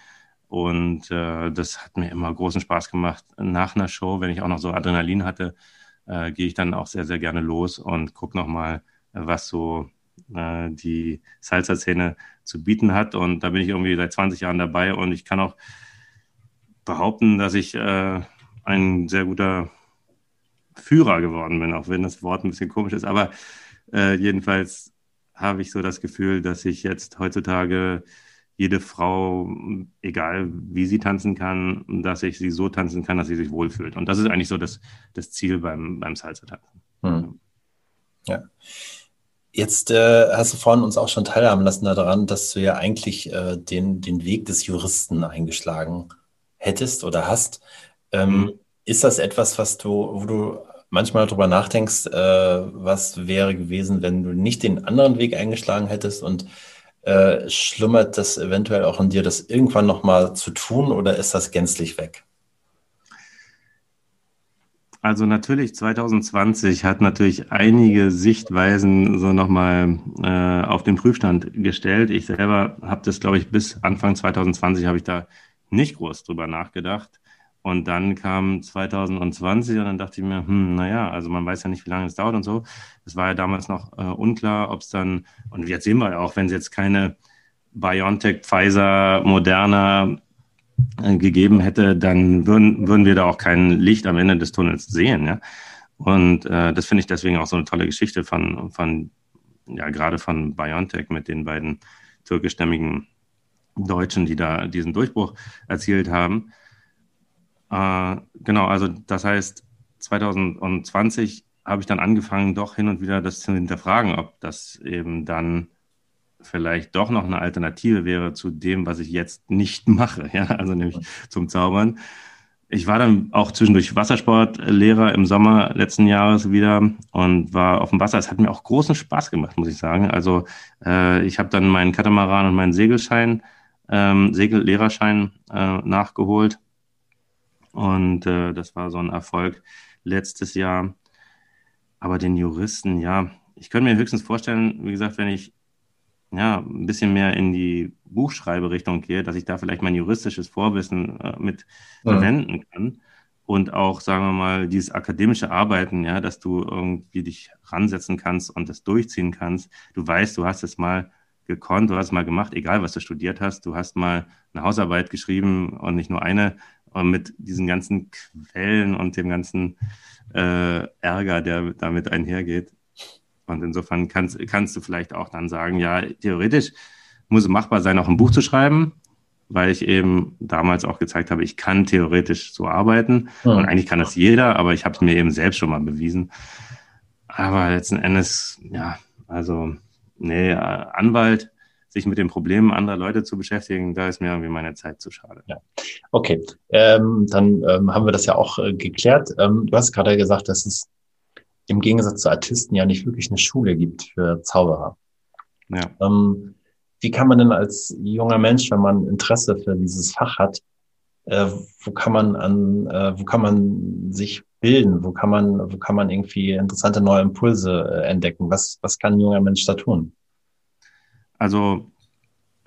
Und äh, das hat mir immer großen Spaß gemacht. Nach einer Show, wenn ich auch noch so Adrenalin hatte, äh, gehe ich dann auch sehr, sehr gerne los und gucke nochmal, was so äh, die Salsa-Szene zu bieten hat. Und da bin ich irgendwie seit 20 Jahren dabei und ich kann auch behaupten, dass ich äh, ein sehr guter Führer geworden bin, auch wenn das Wort ein bisschen komisch ist. Aber äh, jedenfalls habe ich so das Gefühl, dass ich jetzt heutzutage jede Frau, egal wie sie tanzen kann, dass ich sie so tanzen kann, dass sie sich wohlfühlt. Und das ist eigentlich so das, das Ziel beim, beim Salsa-Tanzen. Hm. Ja. Jetzt äh, hast du vorhin uns auch schon teilhaben lassen daran, dass du ja eigentlich äh, den, den Weg des Juristen eingeschlagen hättest oder hast. Ähm, mhm. Ist das etwas, was du, wo du manchmal darüber nachdenkst, äh, was wäre gewesen, wenn du nicht den anderen Weg eingeschlagen hättest und äh, schlummert das eventuell auch in dir, das irgendwann nochmal zu tun oder ist das gänzlich weg? Also natürlich 2020 hat natürlich einige Sichtweisen so nochmal äh, auf den Prüfstand gestellt. Ich selber habe das, glaube ich, bis Anfang 2020 habe ich da nicht groß drüber nachgedacht. Und dann kam 2020 und dann dachte ich mir, hm, naja, also man weiß ja nicht, wie lange es dauert und so. Es war ja damals noch äh, unklar, ob es dann, und jetzt sehen wir ja auch, wenn es jetzt keine BioNTech, Pfizer, Moderna äh, gegeben hätte, dann würden, würden wir da auch kein Licht am Ende des Tunnels sehen. Ja? Und äh, das finde ich deswegen auch so eine tolle Geschichte von, von ja, gerade von BioNTech mit den beiden türkischstämmigen Deutschen, die da diesen Durchbruch erzielt haben. Äh, genau, also das heißt, 2020 habe ich dann angefangen, doch hin und wieder das zu hinterfragen, ob das eben dann vielleicht doch noch eine Alternative wäre zu dem, was ich jetzt nicht mache, ja, also nämlich zum Zaubern. Ich war dann auch zwischendurch Wassersportlehrer im Sommer letzten Jahres wieder und war auf dem Wasser. Es hat mir auch großen Spaß gemacht, muss ich sagen. Also äh, ich habe dann meinen Katamaran und meinen Segelschein, ähm, Segellehrerschein äh, nachgeholt und äh, das war so ein Erfolg letztes Jahr. Aber den Juristen, ja, ich könnte mir höchstens vorstellen, wie gesagt, wenn ich ja, ein bisschen mehr in die Buchschreiberichtung gehe, dass ich da vielleicht mein juristisches Vorwissen äh, mit ja. verwenden kann. Und auch, sagen wir mal, dieses akademische Arbeiten, ja, dass du irgendwie dich ransetzen kannst und das durchziehen kannst. Du weißt, du hast es mal gekonnt, du hast es mal gemacht, egal was du studiert hast. Du hast mal eine Hausarbeit geschrieben und nicht nur eine, und mit diesen ganzen Quellen und dem ganzen äh, Ärger, der damit einhergeht. Und insofern kannst, kannst du vielleicht auch dann sagen, ja, theoretisch muss es machbar sein, auch ein Buch zu schreiben, weil ich eben damals auch gezeigt habe, ich kann theoretisch so arbeiten. Ja. Und eigentlich kann das jeder, aber ich habe es mir eben selbst schon mal bewiesen. Aber letzten Endes, ja, also, nee, äh, Anwalt sich mit den Problemen anderer Leute zu beschäftigen, da ist mir irgendwie meine Zeit zu schade. Ja. Okay, ähm, dann ähm, haben wir das ja auch äh, geklärt. Ähm, du hast gerade gesagt, dass es im Gegensatz zu Artisten ja nicht wirklich eine Schule gibt für Zauberer. Ja. Ähm, wie kann man denn als junger Mensch, wenn man Interesse für dieses Fach hat, äh, wo kann man an, äh, wo kann man sich bilden? Wo kann man, wo kann man irgendwie interessante neue Impulse äh, entdecken? Was, was kann ein junger Mensch da tun? Also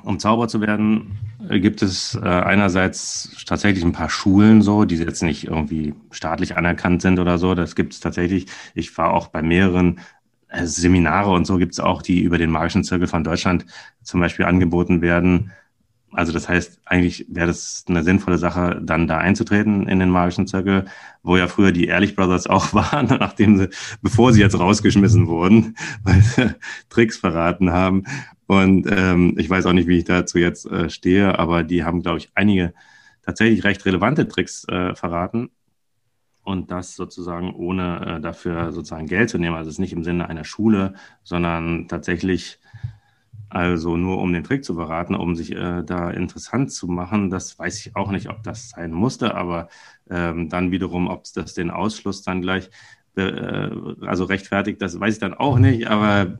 um Zauber zu werden, äh, gibt es äh, einerseits tatsächlich ein paar Schulen so, die jetzt nicht irgendwie staatlich anerkannt sind oder so. Das gibt es tatsächlich. Ich war auch bei mehreren äh, Seminare und so gibt es auch, die über den Magischen Zirkel von Deutschland zum Beispiel angeboten werden. Also das heißt, eigentlich wäre das eine sinnvolle Sache, dann da einzutreten in den magischen Zirkel, wo ja früher die Ehrlich Brothers auch waren, nachdem sie, bevor sie jetzt rausgeschmissen wurden, weil sie Tricks verraten haben. Und ähm, ich weiß auch nicht, wie ich dazu jetzt äh, stehe, aber die haben, glaube ich, einige tatsächlich recht relevante Tricks äh, verraten. Und das sozusagen ohne äh, dafür sozusagen Geld zu nehmen. Also es ist nicht im Sinne einer Schule, sondern tatsächlich also nur um den Trick zu verraten, um sich äh, da interessant zu machen, das weiß ich auch nicht, ob das sein musste, aber ähm, dann wiederum, ob das den Ausschluss dann gleich äh, also rechtfertigt, das weiß ich dann auch nicht, aber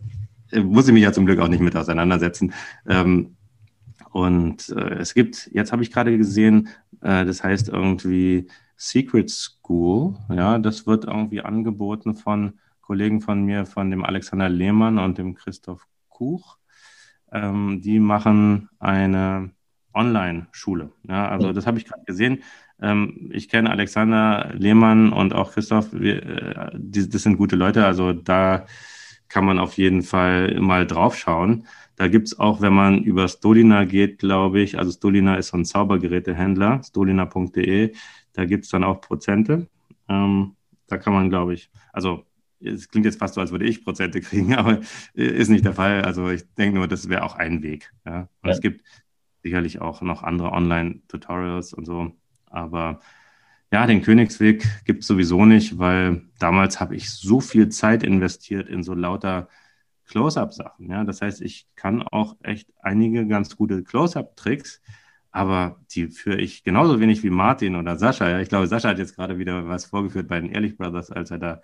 muss ich mich ja zum Glück auch nicht mit auseinandersetzen. Ähm, Und äh, es gibt, jetzt habe ich gerade gesehen, äh, das heißt irgendwie Secret School. Ja, das wird irgendwie angeboten von Kollegen von mir, von dem Alexander Lehmann und dem Christoph Kuch. Ähm, die machen eine Online-Schule. Ja, also das habe ich gerade gesehen. Ähm, ich kenne Alexander Lehmann und auch Christoph. Wir, äh, die, das sind gute Leute. Also da kann man auf jeden Fall mal drauf schauen. Da gibt es auch, wenn man über Stolina geht, glaube ich, also Stolina ist so ein Zaubergerätehändler, stolina.de, da gibt es dann auch Prozente. Ähm, da kann man, glaube ich, also es klingt jetzt fast so, als würde ich Prozente kriegen, aber ist nicht der Fall. Also ich denke nur, das wäre auch ein Weg. Ja? Und ja. es gibt sicherlich auch noch andere Online-Tutorials und so. Aber ja, den Königsweg gibt es sowieso nicht, weil damals habe ich so viel Zeit investiert in so lauter Close-up-Sachen. Ja? Das heißt, ich kann auch echt einige ganz gute Close-up-Tricks, aber die führe ich genauso wenig wie Martin oder Sascha. Ja? Ich glaube, Sascha hat jetzt gerade wieder was vorgeführt bei den Ehrlich Brothers, als er da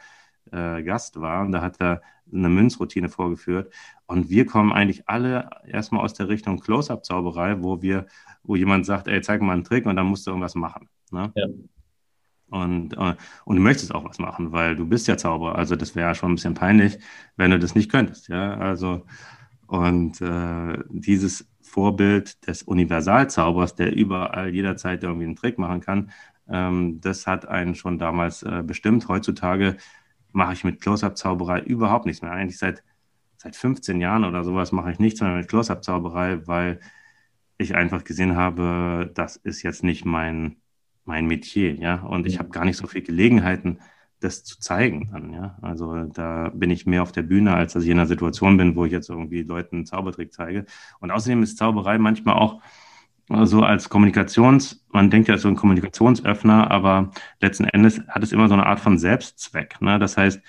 äh, Gast war. Und da hat er eine Münzroutine vorgeführt. Und wir kommen eigentlich alle erstmal aus der Richtung Close-up-Zauberei, wo wir, wo jemand sagt, ey, zeig mal einen Trick und dann musst du irgendwas machen. Ne? Ja. Und, äh, und du möchtest auch was machen, weil du bist ja Zauberer. Also das wäre ja schon ein bisschen peinlich, wenn du das nicht könntest. Ja, also und äh, dieses Vorbild des Universalzaubers, der überall jederzeit irgendwie einen Trick machen kann, ähm, das hat einen schon damals äh, bestimmt. Heutzutage mache ich mit Close-Up-Zauberei überhaupt nichts mehr. Eigentlich seit, seit 15 Jahren oder sowas mache ich nichts mehr mit Close-Up-Zauberei, weil ich einfach gesehen habe, das ist jetzt nicht mein, mein Metier, ja. Und ich habe gar nicht so viele Gelegenheiten, das zu zeigen dann, ja. Also da bin ich mehr auf der Bühne, als dass ich in einer Situation bin, wo ich jetzt irgendwie Leuten einen Zaubertrick zeige. Und außerdem ist Zauberei manchmal auch so als Kommunikations, man denkt ja so ein Kommunikationsöffner, aber letzten Endes hat es immer so eine Art von Selbstzweck. Ne? Das heißt,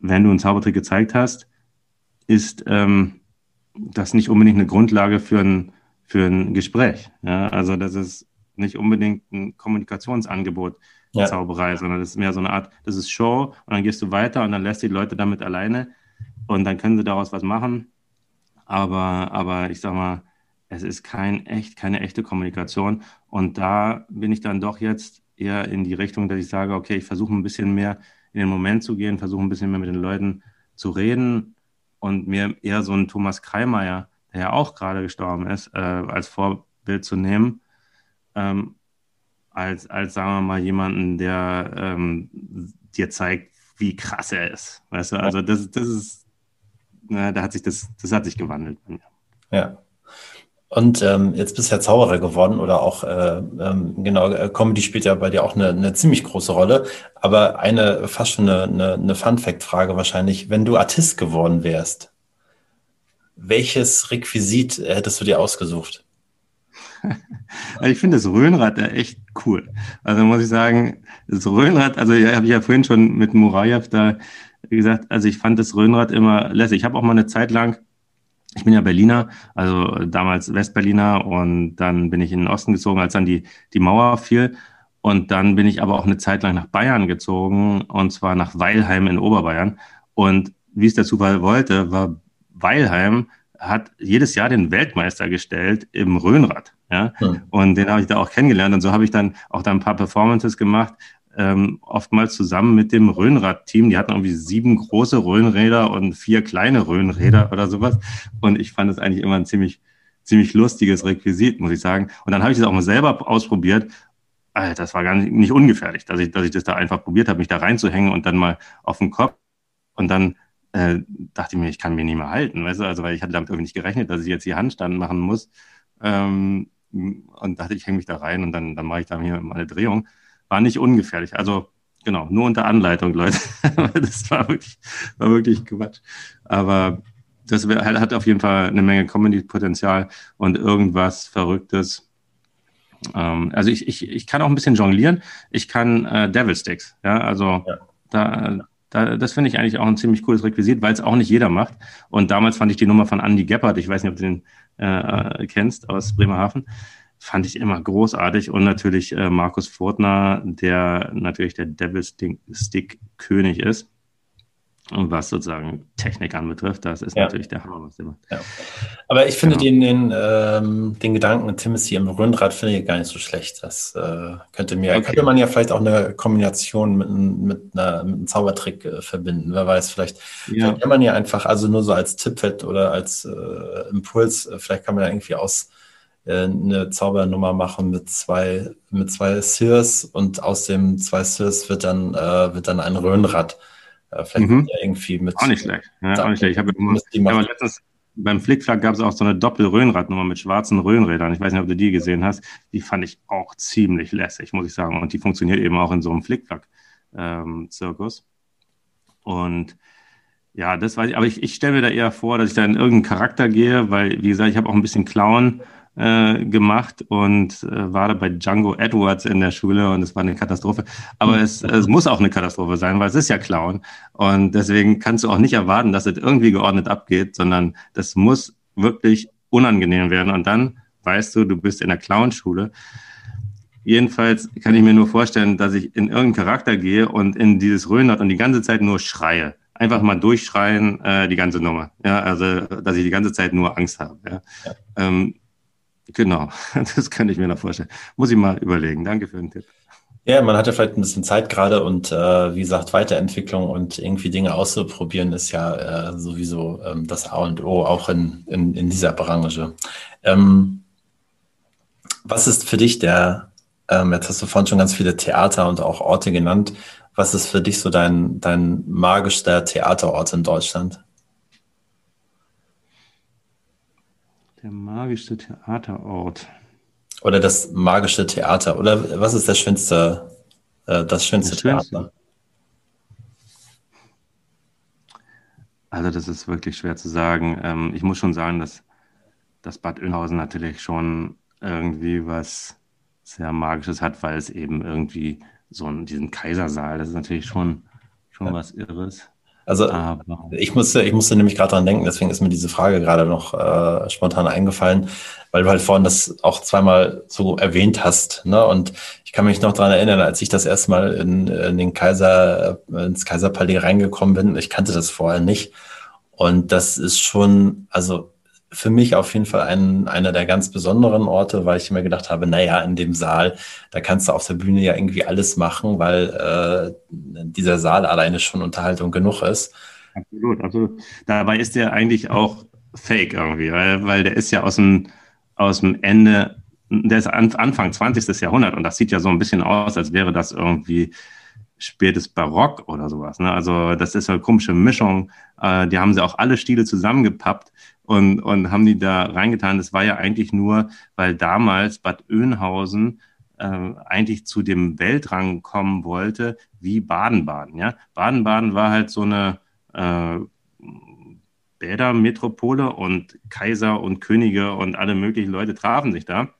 wenn du einen Zaubertrick gezeigt hast, ist ähm, das nicht unbedingt eine Grundlage für ein, für ein Gespräch. Ja? Also das ist nicht unbedingt ein Kommunikationsangebot, ja. Zauberei, sondern das ist mehr so eine Art, das ist Show und dann gehst du weiter und dann lässt die Leute damit alleine und dann können sie daraus was machen. Aber, aber ich sag mal, es ist kein echt, keine echte Kommunikation. Und da bin ich dann doch jetzt eher in die Richtung, dass ich sage, okay, ich versuche ein bisschen mehr in den Moment zu gehen, versuche ein bisschen mehr mit den Leuten zu reden und mir eher so einen Thomas Kreimeier, der ja auch gerade gestorben ist, äh, als Vorbild zu nehmen, ähm, als, als, sagen wir mal, jemanden, der ähm, dir zeigt, wie krass er ist. Weißt du, also das, das ist, na, da hat sich das, das hat sich gewandelt. Ja. Und ähm, jetzt bist du ja Zauberer geworden oder auch, äh, ähm, genau, äh, Comedy spielt ja bei dir auch eine, eine ziemlich große Rolle. Aber eine, fast schon eine, eine, eine Fun-Fact-Frage wahrscheinlich. Wenn du Artist geworden wärst, welches Requisit hättest du dir ausgesucht? Ich finde das Röhnrad ja echt cool. Also muss ich sagen, das Röhnrad, also ja, habe ich ja vorhin schon mit Murajew da gesagt, also ich fand das Röhnrad immer lässig. Ich habe auch mal eine Zeit lang ich bin ja Berliner, also damals Westberliner und dann bin ich in den Osten gezogen, als dann die, die Mauer fiel. Und dann bin ich aber auch eine Zeit lang nach Bayern gezogen und zwar nach Weilheim in Oberbayern. Und wie es der Zufall wollte, war Weilheim hat jedes Jahr den Weltmeister gestellt im Rhönrad. Ja? Hm. Und den habe ich da auch kennengelernt. Und so habe ich dann auch da ein paar Performances gemacht ähm, oftmals zusammen mit dem Röhnrad-Team. Die hatten irgendwie sieben große Röhnräder und vier kleine Röhnräder oder sowas. Und ich fand es eigentlich immer ein ziemlich, ziemlich lustiges Requisit, muss ich sagen. Und dann habe ich das auch mal selber ausprobiert. Alter, das war gar nicht, nicht ungefährlich, dass ich, dass ich das da einfach probiert habe, mich da reinzuhängen und dann mal auf den Kopf. Und dann äh, dachte ich mir, ich kann mich nicht mehr halten, weißt du, also weil ich hatte damit irgendwie nicht gerechnet, dass ich jetzt die Handstand machen muss. Ähm, und dachte, ich hänge mich da rein und dann, dann mache ich da mir mal eine Drehung war nicht ungefährlich. Also genau, nur unter Anleitung, Leute. das war wirklich, war wirklich Quatsch. Aber das hat auf jeden Fall eine Menge Comedy-Potenzial und irgendwas Verrücktes. Ähm, also ich, ich, ich kann auch ein bisschen jonglieren. Ich kann äh, Devil Sticks. Ja, also ja. da, da, das finde ich eigentlich auch ein ziemlich cooles Requisit, weil es auch nicht jeder macht. Und damals fand ich die Nummer von Andy Geppert, ich weiß nicht, ob du den äh, kennst, aus Bremerhaven fand ich immer großartig. Und natürlich äh, Markus Furtner, der natürlich der Devil Stick König ist. Und was sozusagen Technik anbetrifft, das ist ja. natürlich der Hammer, was der macht. Ja. Aber ich finde genau. den, den, ähm, den Gedanken Timothy im Rundrad finde ich gar nicht so schlecht. Das äh, könnte mir, okay. könnte man ja vielleicht auch eine Kombination mit, mit, einer, mit einem Zaubertrick äh, verbinden. Wer weiß, vielleicht, ja. vielleicht kann man ja einfach, also nur so als Tippfett oder als äh, Impuls, äh, vielleicht kann man ja irgendwie aus äh, eine Zaubernummer machen mit zwei, mit zwei Sears und aus dem zwei Sears wird dann, äh, wird dann ein Röhnrad. Äh, vielleicht mhm. ja irgendwie mit. Auch nicht schlecht. Ja, auch nicht schlecht. Ich habe hab letztens beim Flickflack gab es auch so eine Doppel-Röhnradnummer mit schwarzen Röhnrädern. Ich weiß nicht, ob du die gesehen hast. Die fand ich auch ziemlich lässig, muss ich sagen. Und die funktioniert eben auch in so einem Flickflack-Zirkus. Ähm, und ja, das weiß ich. Aber ich, ich stelle mir da eher vor, dass ich da in irgendeinen Charakter gehe, weil, wie gesagt, ich habe auch ein bisschen Clown äh, gemacht und äh, war da bei Django Edwards in der Schule und es war eine Katastrophe. Aber es, es muss auch eine Katastrophe sein, weil es ist ja Clown. Und deswegen kannst du auch nicht erwarten, dass es irgendwie geordnet abgeht, sondern das muss wirklich unangenehm werden. Und dann weißt du, du bist in der Clownschule. Jedenfalls kann ich mir nur vorstellen, dass ich in irgendeinen Charakter gehe und in dieses Röhnert und die ganze Zeit nur schreie. Einfach mal durchschreien, äh, die ganze Nummer. Ja, also, dass ich die ganze Zeit nur Angst habe. Ja. ja. Ähm, Genau, das kann ich mir noch vorstellen. Muss ich mal überlegen. Danke für den Tipp. Ja, man hatte vielleicht ein bisschen Zeit gerade und äh, wie gesagt, Weiterentwicklung und irgendwie Dinge auszuprobieren ist ja äh, sowieso ähm, das A und O auch in, in, in dieser Branche. Ähm, was ist für dich der, ähm, jetzt hast du vorhin schon ganz viele Theater und auch Orte genannt, was ist für dich so dein, dein magischster Theaterort in Deutschland? Der magische Theaterort. Oder das magische Theater. Oder was ist das schönste, äh, das schönste das Theater? Schönste. Also das ist wirklich schwer zu sagen. Ähm, ich muss schon sagen, dass, dass Bad Oeynhausen natürlich schon irgendwie was sehr Magisches hat, weil es eben irgendwie so einen, diesen Kaisersaal, das ist natürlich schon, schon ja. was Irres. Also Aber. ich musste, ich musste nämlich gerade dran denken, deswegen ist mir diese Frage gerade noch äh, spontan eingefallen, weil du halt vorhin das auch zweimal so erwähnt hast. Ne? Und ich kann mich noch dran erinnern, als ich das erste Mal in, in den Kaiser, ins Kaiserpalais reingekommen bin, ich kannte das vorher nicht. Und das ist schon, also für mich auf jeden Fall ein, einer der ganz besonderen Orte, weil ich immer gedacht habe, naja, in dem Saal, da kannst du auf der Bühne ja irgendwie alles machen, weil äh, dieser Saal alleine schon Unterhaltung genug ist. Absolut, absolut. Dabei ist der eigentlich auch fake irgendwie, weil, weil der ist ja aus dem, aus dem Ende, der ist Anfang 20. Jahrhundert und das sieht ja so ein bisschen aus, als wäre das irgendwie spätes Barock oder sowas. Ne? Also das ist eine komische Mischung. Äh, die haben sie auch alle Stile zusammengepappt und, und haben die da reingetan. Das war ja eigentlich nur, weil damals Bad Oeynhausen äh, eigentlich zu dem Weltrang kommen wollte wie Baden-Baden. Ja? Baden-Baden war halt so eine äh, Bädermetropole und Kaiser und Könige und alle möglichen Leute trafen sich da.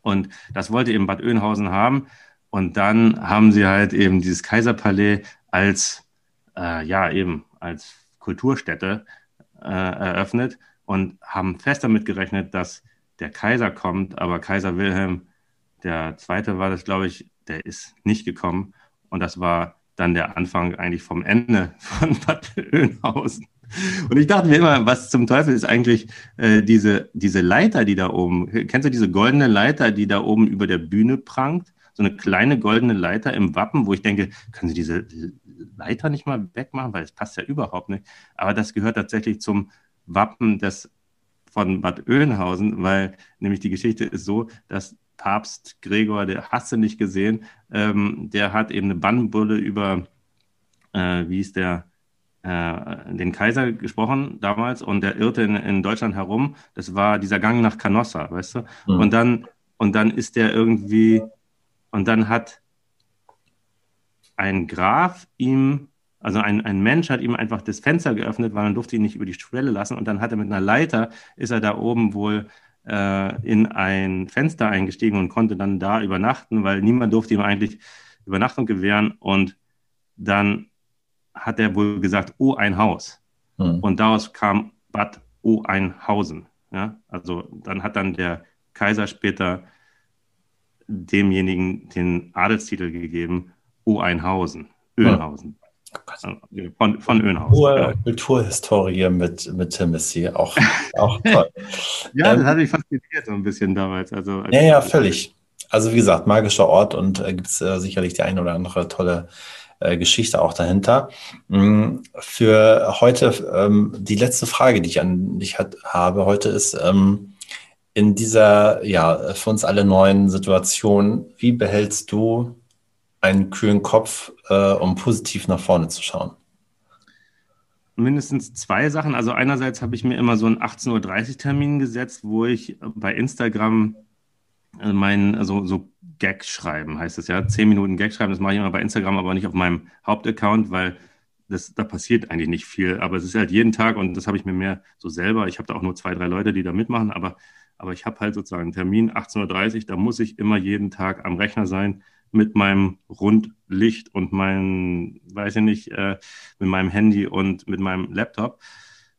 Und das wollte eben Bad Oeynhausen haben. Und dann haben sie halt eben dieses Kaiserpalais als, äh, ja, eben als Kulturstätte äh, eröffnet und haben fest damit gerechnet, dass der Kaiser kommt, aber Kaiser Wilhelm der Zweite war das, glaube ich, der ist nicht gekommen. Und das war dann der Anfang eigentlich vom Ende von Bad Oeynhausen. Und ich dachte mir immer, was zum Teufel ist eigentlich äh, diese, diese Leiter, die da oben, kennst du diese goldene Leiter, die da oben über der Bühne prangt? So eine kleine goldene Leiter im Wappen, wo ich denke, können Sie diese Leiter nicht mal wegmachen, weil es passt ja überhaupt nicht. Aber das gehört tatsächlich zum Wappen des von Bad Oeynhausen, weil nämlich die Geschichte ist so, dass Papst Gregor, der hast du nicht gesehen, ähm, der hat eben eine Bannbulle über, äh, wie ist der, äh, den Kaiser gesprochen damals und der irrte in, in, Deutschland herum. Das war dieser Gang nach Canossa, weißt du? Mhm. Und dann und dann ist der irgendwie und dann hat ein Graf ihm, also ein, ein Mensch hat ihm einfach das Fenster geöffnet, weil man durfte ihn nicht über die Schwelle lassen. Und dann hat er mit einer Leiter, ist er da oben wohl äh, in ein Fenster eingestiegen und konnte dann da übernachten, weil niemand durfte ihm eigentlich Übernachtung gewähren. Und dann hat er wohl gesagt, oh, ein Haus. Hm. Und daraus kam Bad O ein Hausen. Ja? Also dann hat dann der Kaiser später demjenigen den Adelstitel gegeben, O Einhausen, Ölhausen. Von, von Önhaus. Kultur, genau. Kulturhistorie mit, mit Timothy, auch, auch toll. ja, ähm, das hat mich fasziniert so ein bisschen damals. Also, ja, ja, völlig. Also wie gesagt, magischer Ort und äh, gibt es äh, sicherlich die eine oder andere tolle äh, Geschichte auch dahinter. Mhm. Für heute ähm, die letzte Frage, die ich an dich hat, habe heute ist, ähm, in dieser, ja, für uns alle neuen Situation, wie behältst du einen kühlen Kopf, äh, um positiv nach vorne zu schauen? Mindestens zwei Sachen. Also einerseits habe ich mir immer so einen 18.30 Uhr Termin gesetzt, wo ich bei Instagram äh, mein, also so Gag schreiben heißt es ja. Zehn Minuten Gag schreiben, das mache ich immer bei Instagram, aber nicht auf meinem Hauptaccount, weil das, da passiert eigentlich nicht viel. Aber es ist halt jeden Tag und das habe ich mir mehr so selber. Ich habe da auch nur zwei, drei Leute, die da mitmachen, aber, aber ich habe halt sozusagen einen Termin, 18.30 Uhr, da muss ich immer jeden Tag am Rechner sein mit meinem Rundlicht und meinem, weiß ich nicht, äh, mit meinem Handy und mit meinem Laptop,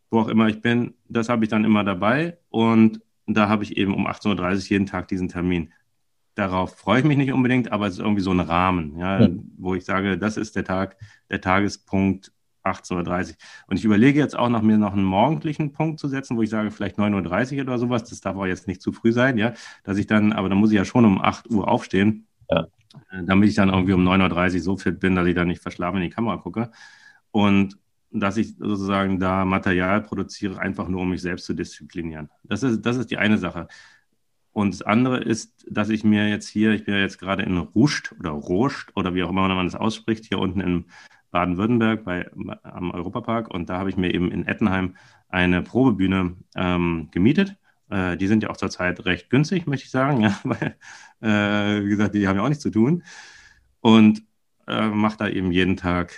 wo auch immer ich bin, das habe ich dann immer dabei und da habe ich eben um 18.30 Uhr jeden Tag diesen Termin. Darauf freue ich mich nicht unbedingt, aber es ist irgendwie so ein Rahmen, ja, ja. wo ich sage, das ist der Tag, der Tagespunkt 18.30 Uhr. Und ich überlege jetzt auch noch, mir noch einen morgendlichen Punkt zu setzen, wo ich sage, vielleicht 9.30 Uhr oder sowas. Das darf auch jetzt nicht zu früh sein, ja. Dass ich dann, aber dann muss ich ja schon um 8 Uhr aufstehen. Ja. Äh, damit ich dann irgendwie um 9.30 Uhr so fit bin, dass ich dann nicht verschlafen in die Kamera gucke. Und dass ich sozusagen da Material produziere, einfach nur um mich selbst zu disziplinieren. Das ist, das ist die eine Sache. Und das andere ist, dass ich mir jetzt hier, ich bin ja jetzt gerade in Ruscht oder Rost oder wie auch immer man das ausspricht, hier unten in Baden-Württemberg bei, am Europapark. Und da habe ich mir eben in Ettenheim eine Probebühne ähm, gemietet äh, die sind ja auch zurzeit recht günstig, möchte ich sagen, ja, weil, äh, wie gesagt, die haben ja auch nichts zu tun. Und äh, mache da eben jeden Tag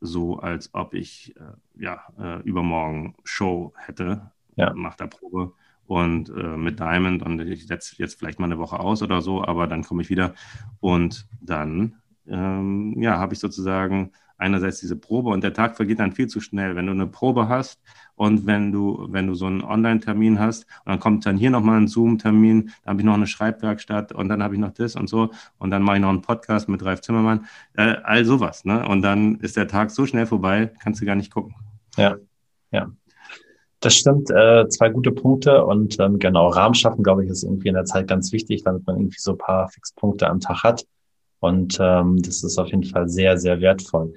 so, als ob ich äh, ja, äh, übermorgen Show hätte. Ja. Mache da Probe und äh, mit Diamond und ich setze jetzt vielleicht mal eine Woche aus oder so, aber dann komme ich wieder und dann ähm, ja, habe ich sozusagen einerseits diese Probe und der Tag vergeht dann viel zu schnell. Wenn du eine Probe hast und wenn du, wenn du so einen Online-Termin hast und dann kommt dann hier nochmal ein Zoom-Termin, dann habe ich noch eine Schreibwerkstatt und dann habe ich noch das und so und dann mache ich noch einen Podcast mit Ralf Zimmermann, äh, all sowas. Ne? Und dann ist der Tag so schnell vorbei, kannst du gar nicht gucken. Ja, ja. Das stimmt, äh, zwei gute Punkte und ähm, genau, Rahmen schaffen, glaube ich, ist irgendwie in der Zeit ganz wichtig, damit man irgendwie so ein paar Fixpunkte am Tag hat. Und ähm, das ist auf jeden Fall sehr, sehr wertvoll.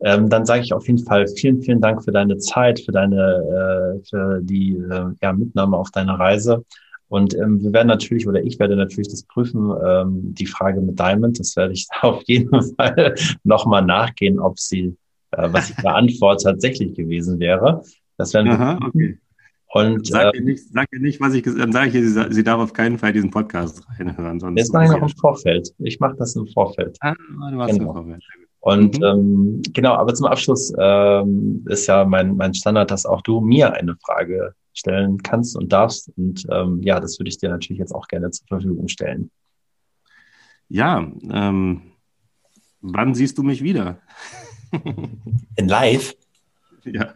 Ähm, dann sage ich auf jeden Fall vielen, vielen Dank für deine Zeit, für deine, äh, für die äh, ja, Mitnahme auf deine Reise. Und ähm, wir werden natürlich, oder ich werde natürlich das prüfen, ähm, die Frage mit Diamond, das werde ich auf jeden Fall nochmal nachgehen, ob sie, äh, was die Antwort tatsächlich gewesen wäre. Das werden wir Aha, okay. Und, sag, äh, ihr nicht, sag ihr nicht, was ich gesagt habe. Dann sage ich ihr, sie, darf auf keinen Fall diesen Podcast reinhören. Sonst das mache ich noch im Vorfeld. Ich mache das im Vorfeld. Ah, du machst genau. im Vorfeld. Und mhm. ähm, genau, aber zum Abschluss ähm, ist ja mein, mein Standard, dass auch du mir eine Frage stellen kannst und darfst. Und ähm, ja, das würde ich dir natürlich jetzt auch gerne zur Verfügung stellen. Ja, ähm, wann siehst du mich wieder? In live? Ja.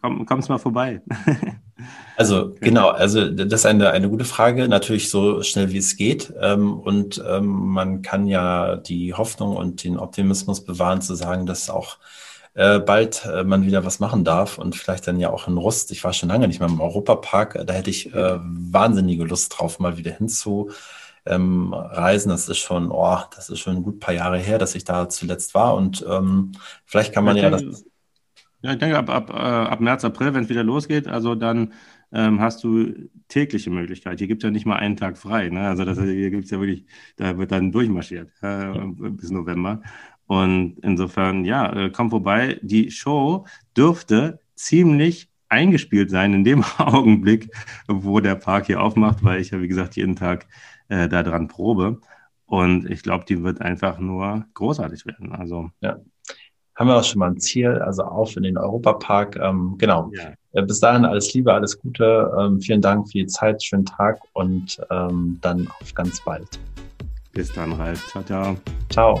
Komm, kommst mal vorbei. Also genau, also das ist eine, eine gute Frage, natürlich so schnell wie es geht. Ähm, und ähm, man kann ja die Hoffnung und den Optimismus bewahren, zu sagen, dass auch äh, bald äh, man wieder was machen darf und vielleicht dann ja auch in Rust. Ich war schon lange nicht mehr im Europapark, da hätte ich äh, wahnsinnige Lust drauf, mal wieder hinzu. Ähm, reisen, das ist schon, oh, das ist schon ein gut paar Jahre her, dass ich da zuletzt war und ähm, vielleicht kann man ja, ja das ja, ich denke, ab, ab, äh, ab März, April, wenn es wieder losgeht, also dann ähm, hast du tägliche Möglichkeit. Hier gibt es ja nicht mal einen Tag frei. Ne? Also das, hier gibt es ja wirklich, da wird dann durchmarschiert äh, bis November. Und insofern, ja, äh, komm vorbei. Die Show dürfte ziemlich eingespielt sein in dem Augenblick, wo der Park hier aufmacht, weil ich ja, wie gesagt, jeden Tag äh, da dran probe. Und ich glaube, die wird einfach nur großartig werden. Also ja haben wir auch schon mal ein Ziel, also auf in den Europapark. Ähm, genau. Ja. Äh, bis dahin alles Liebe, alles Gute. Ähm, vielen Dank für die Zeit, schönen Tag und ähm, dann auf ganz bald. Bis dann, Ralf. Ciao, ciao. Ciao.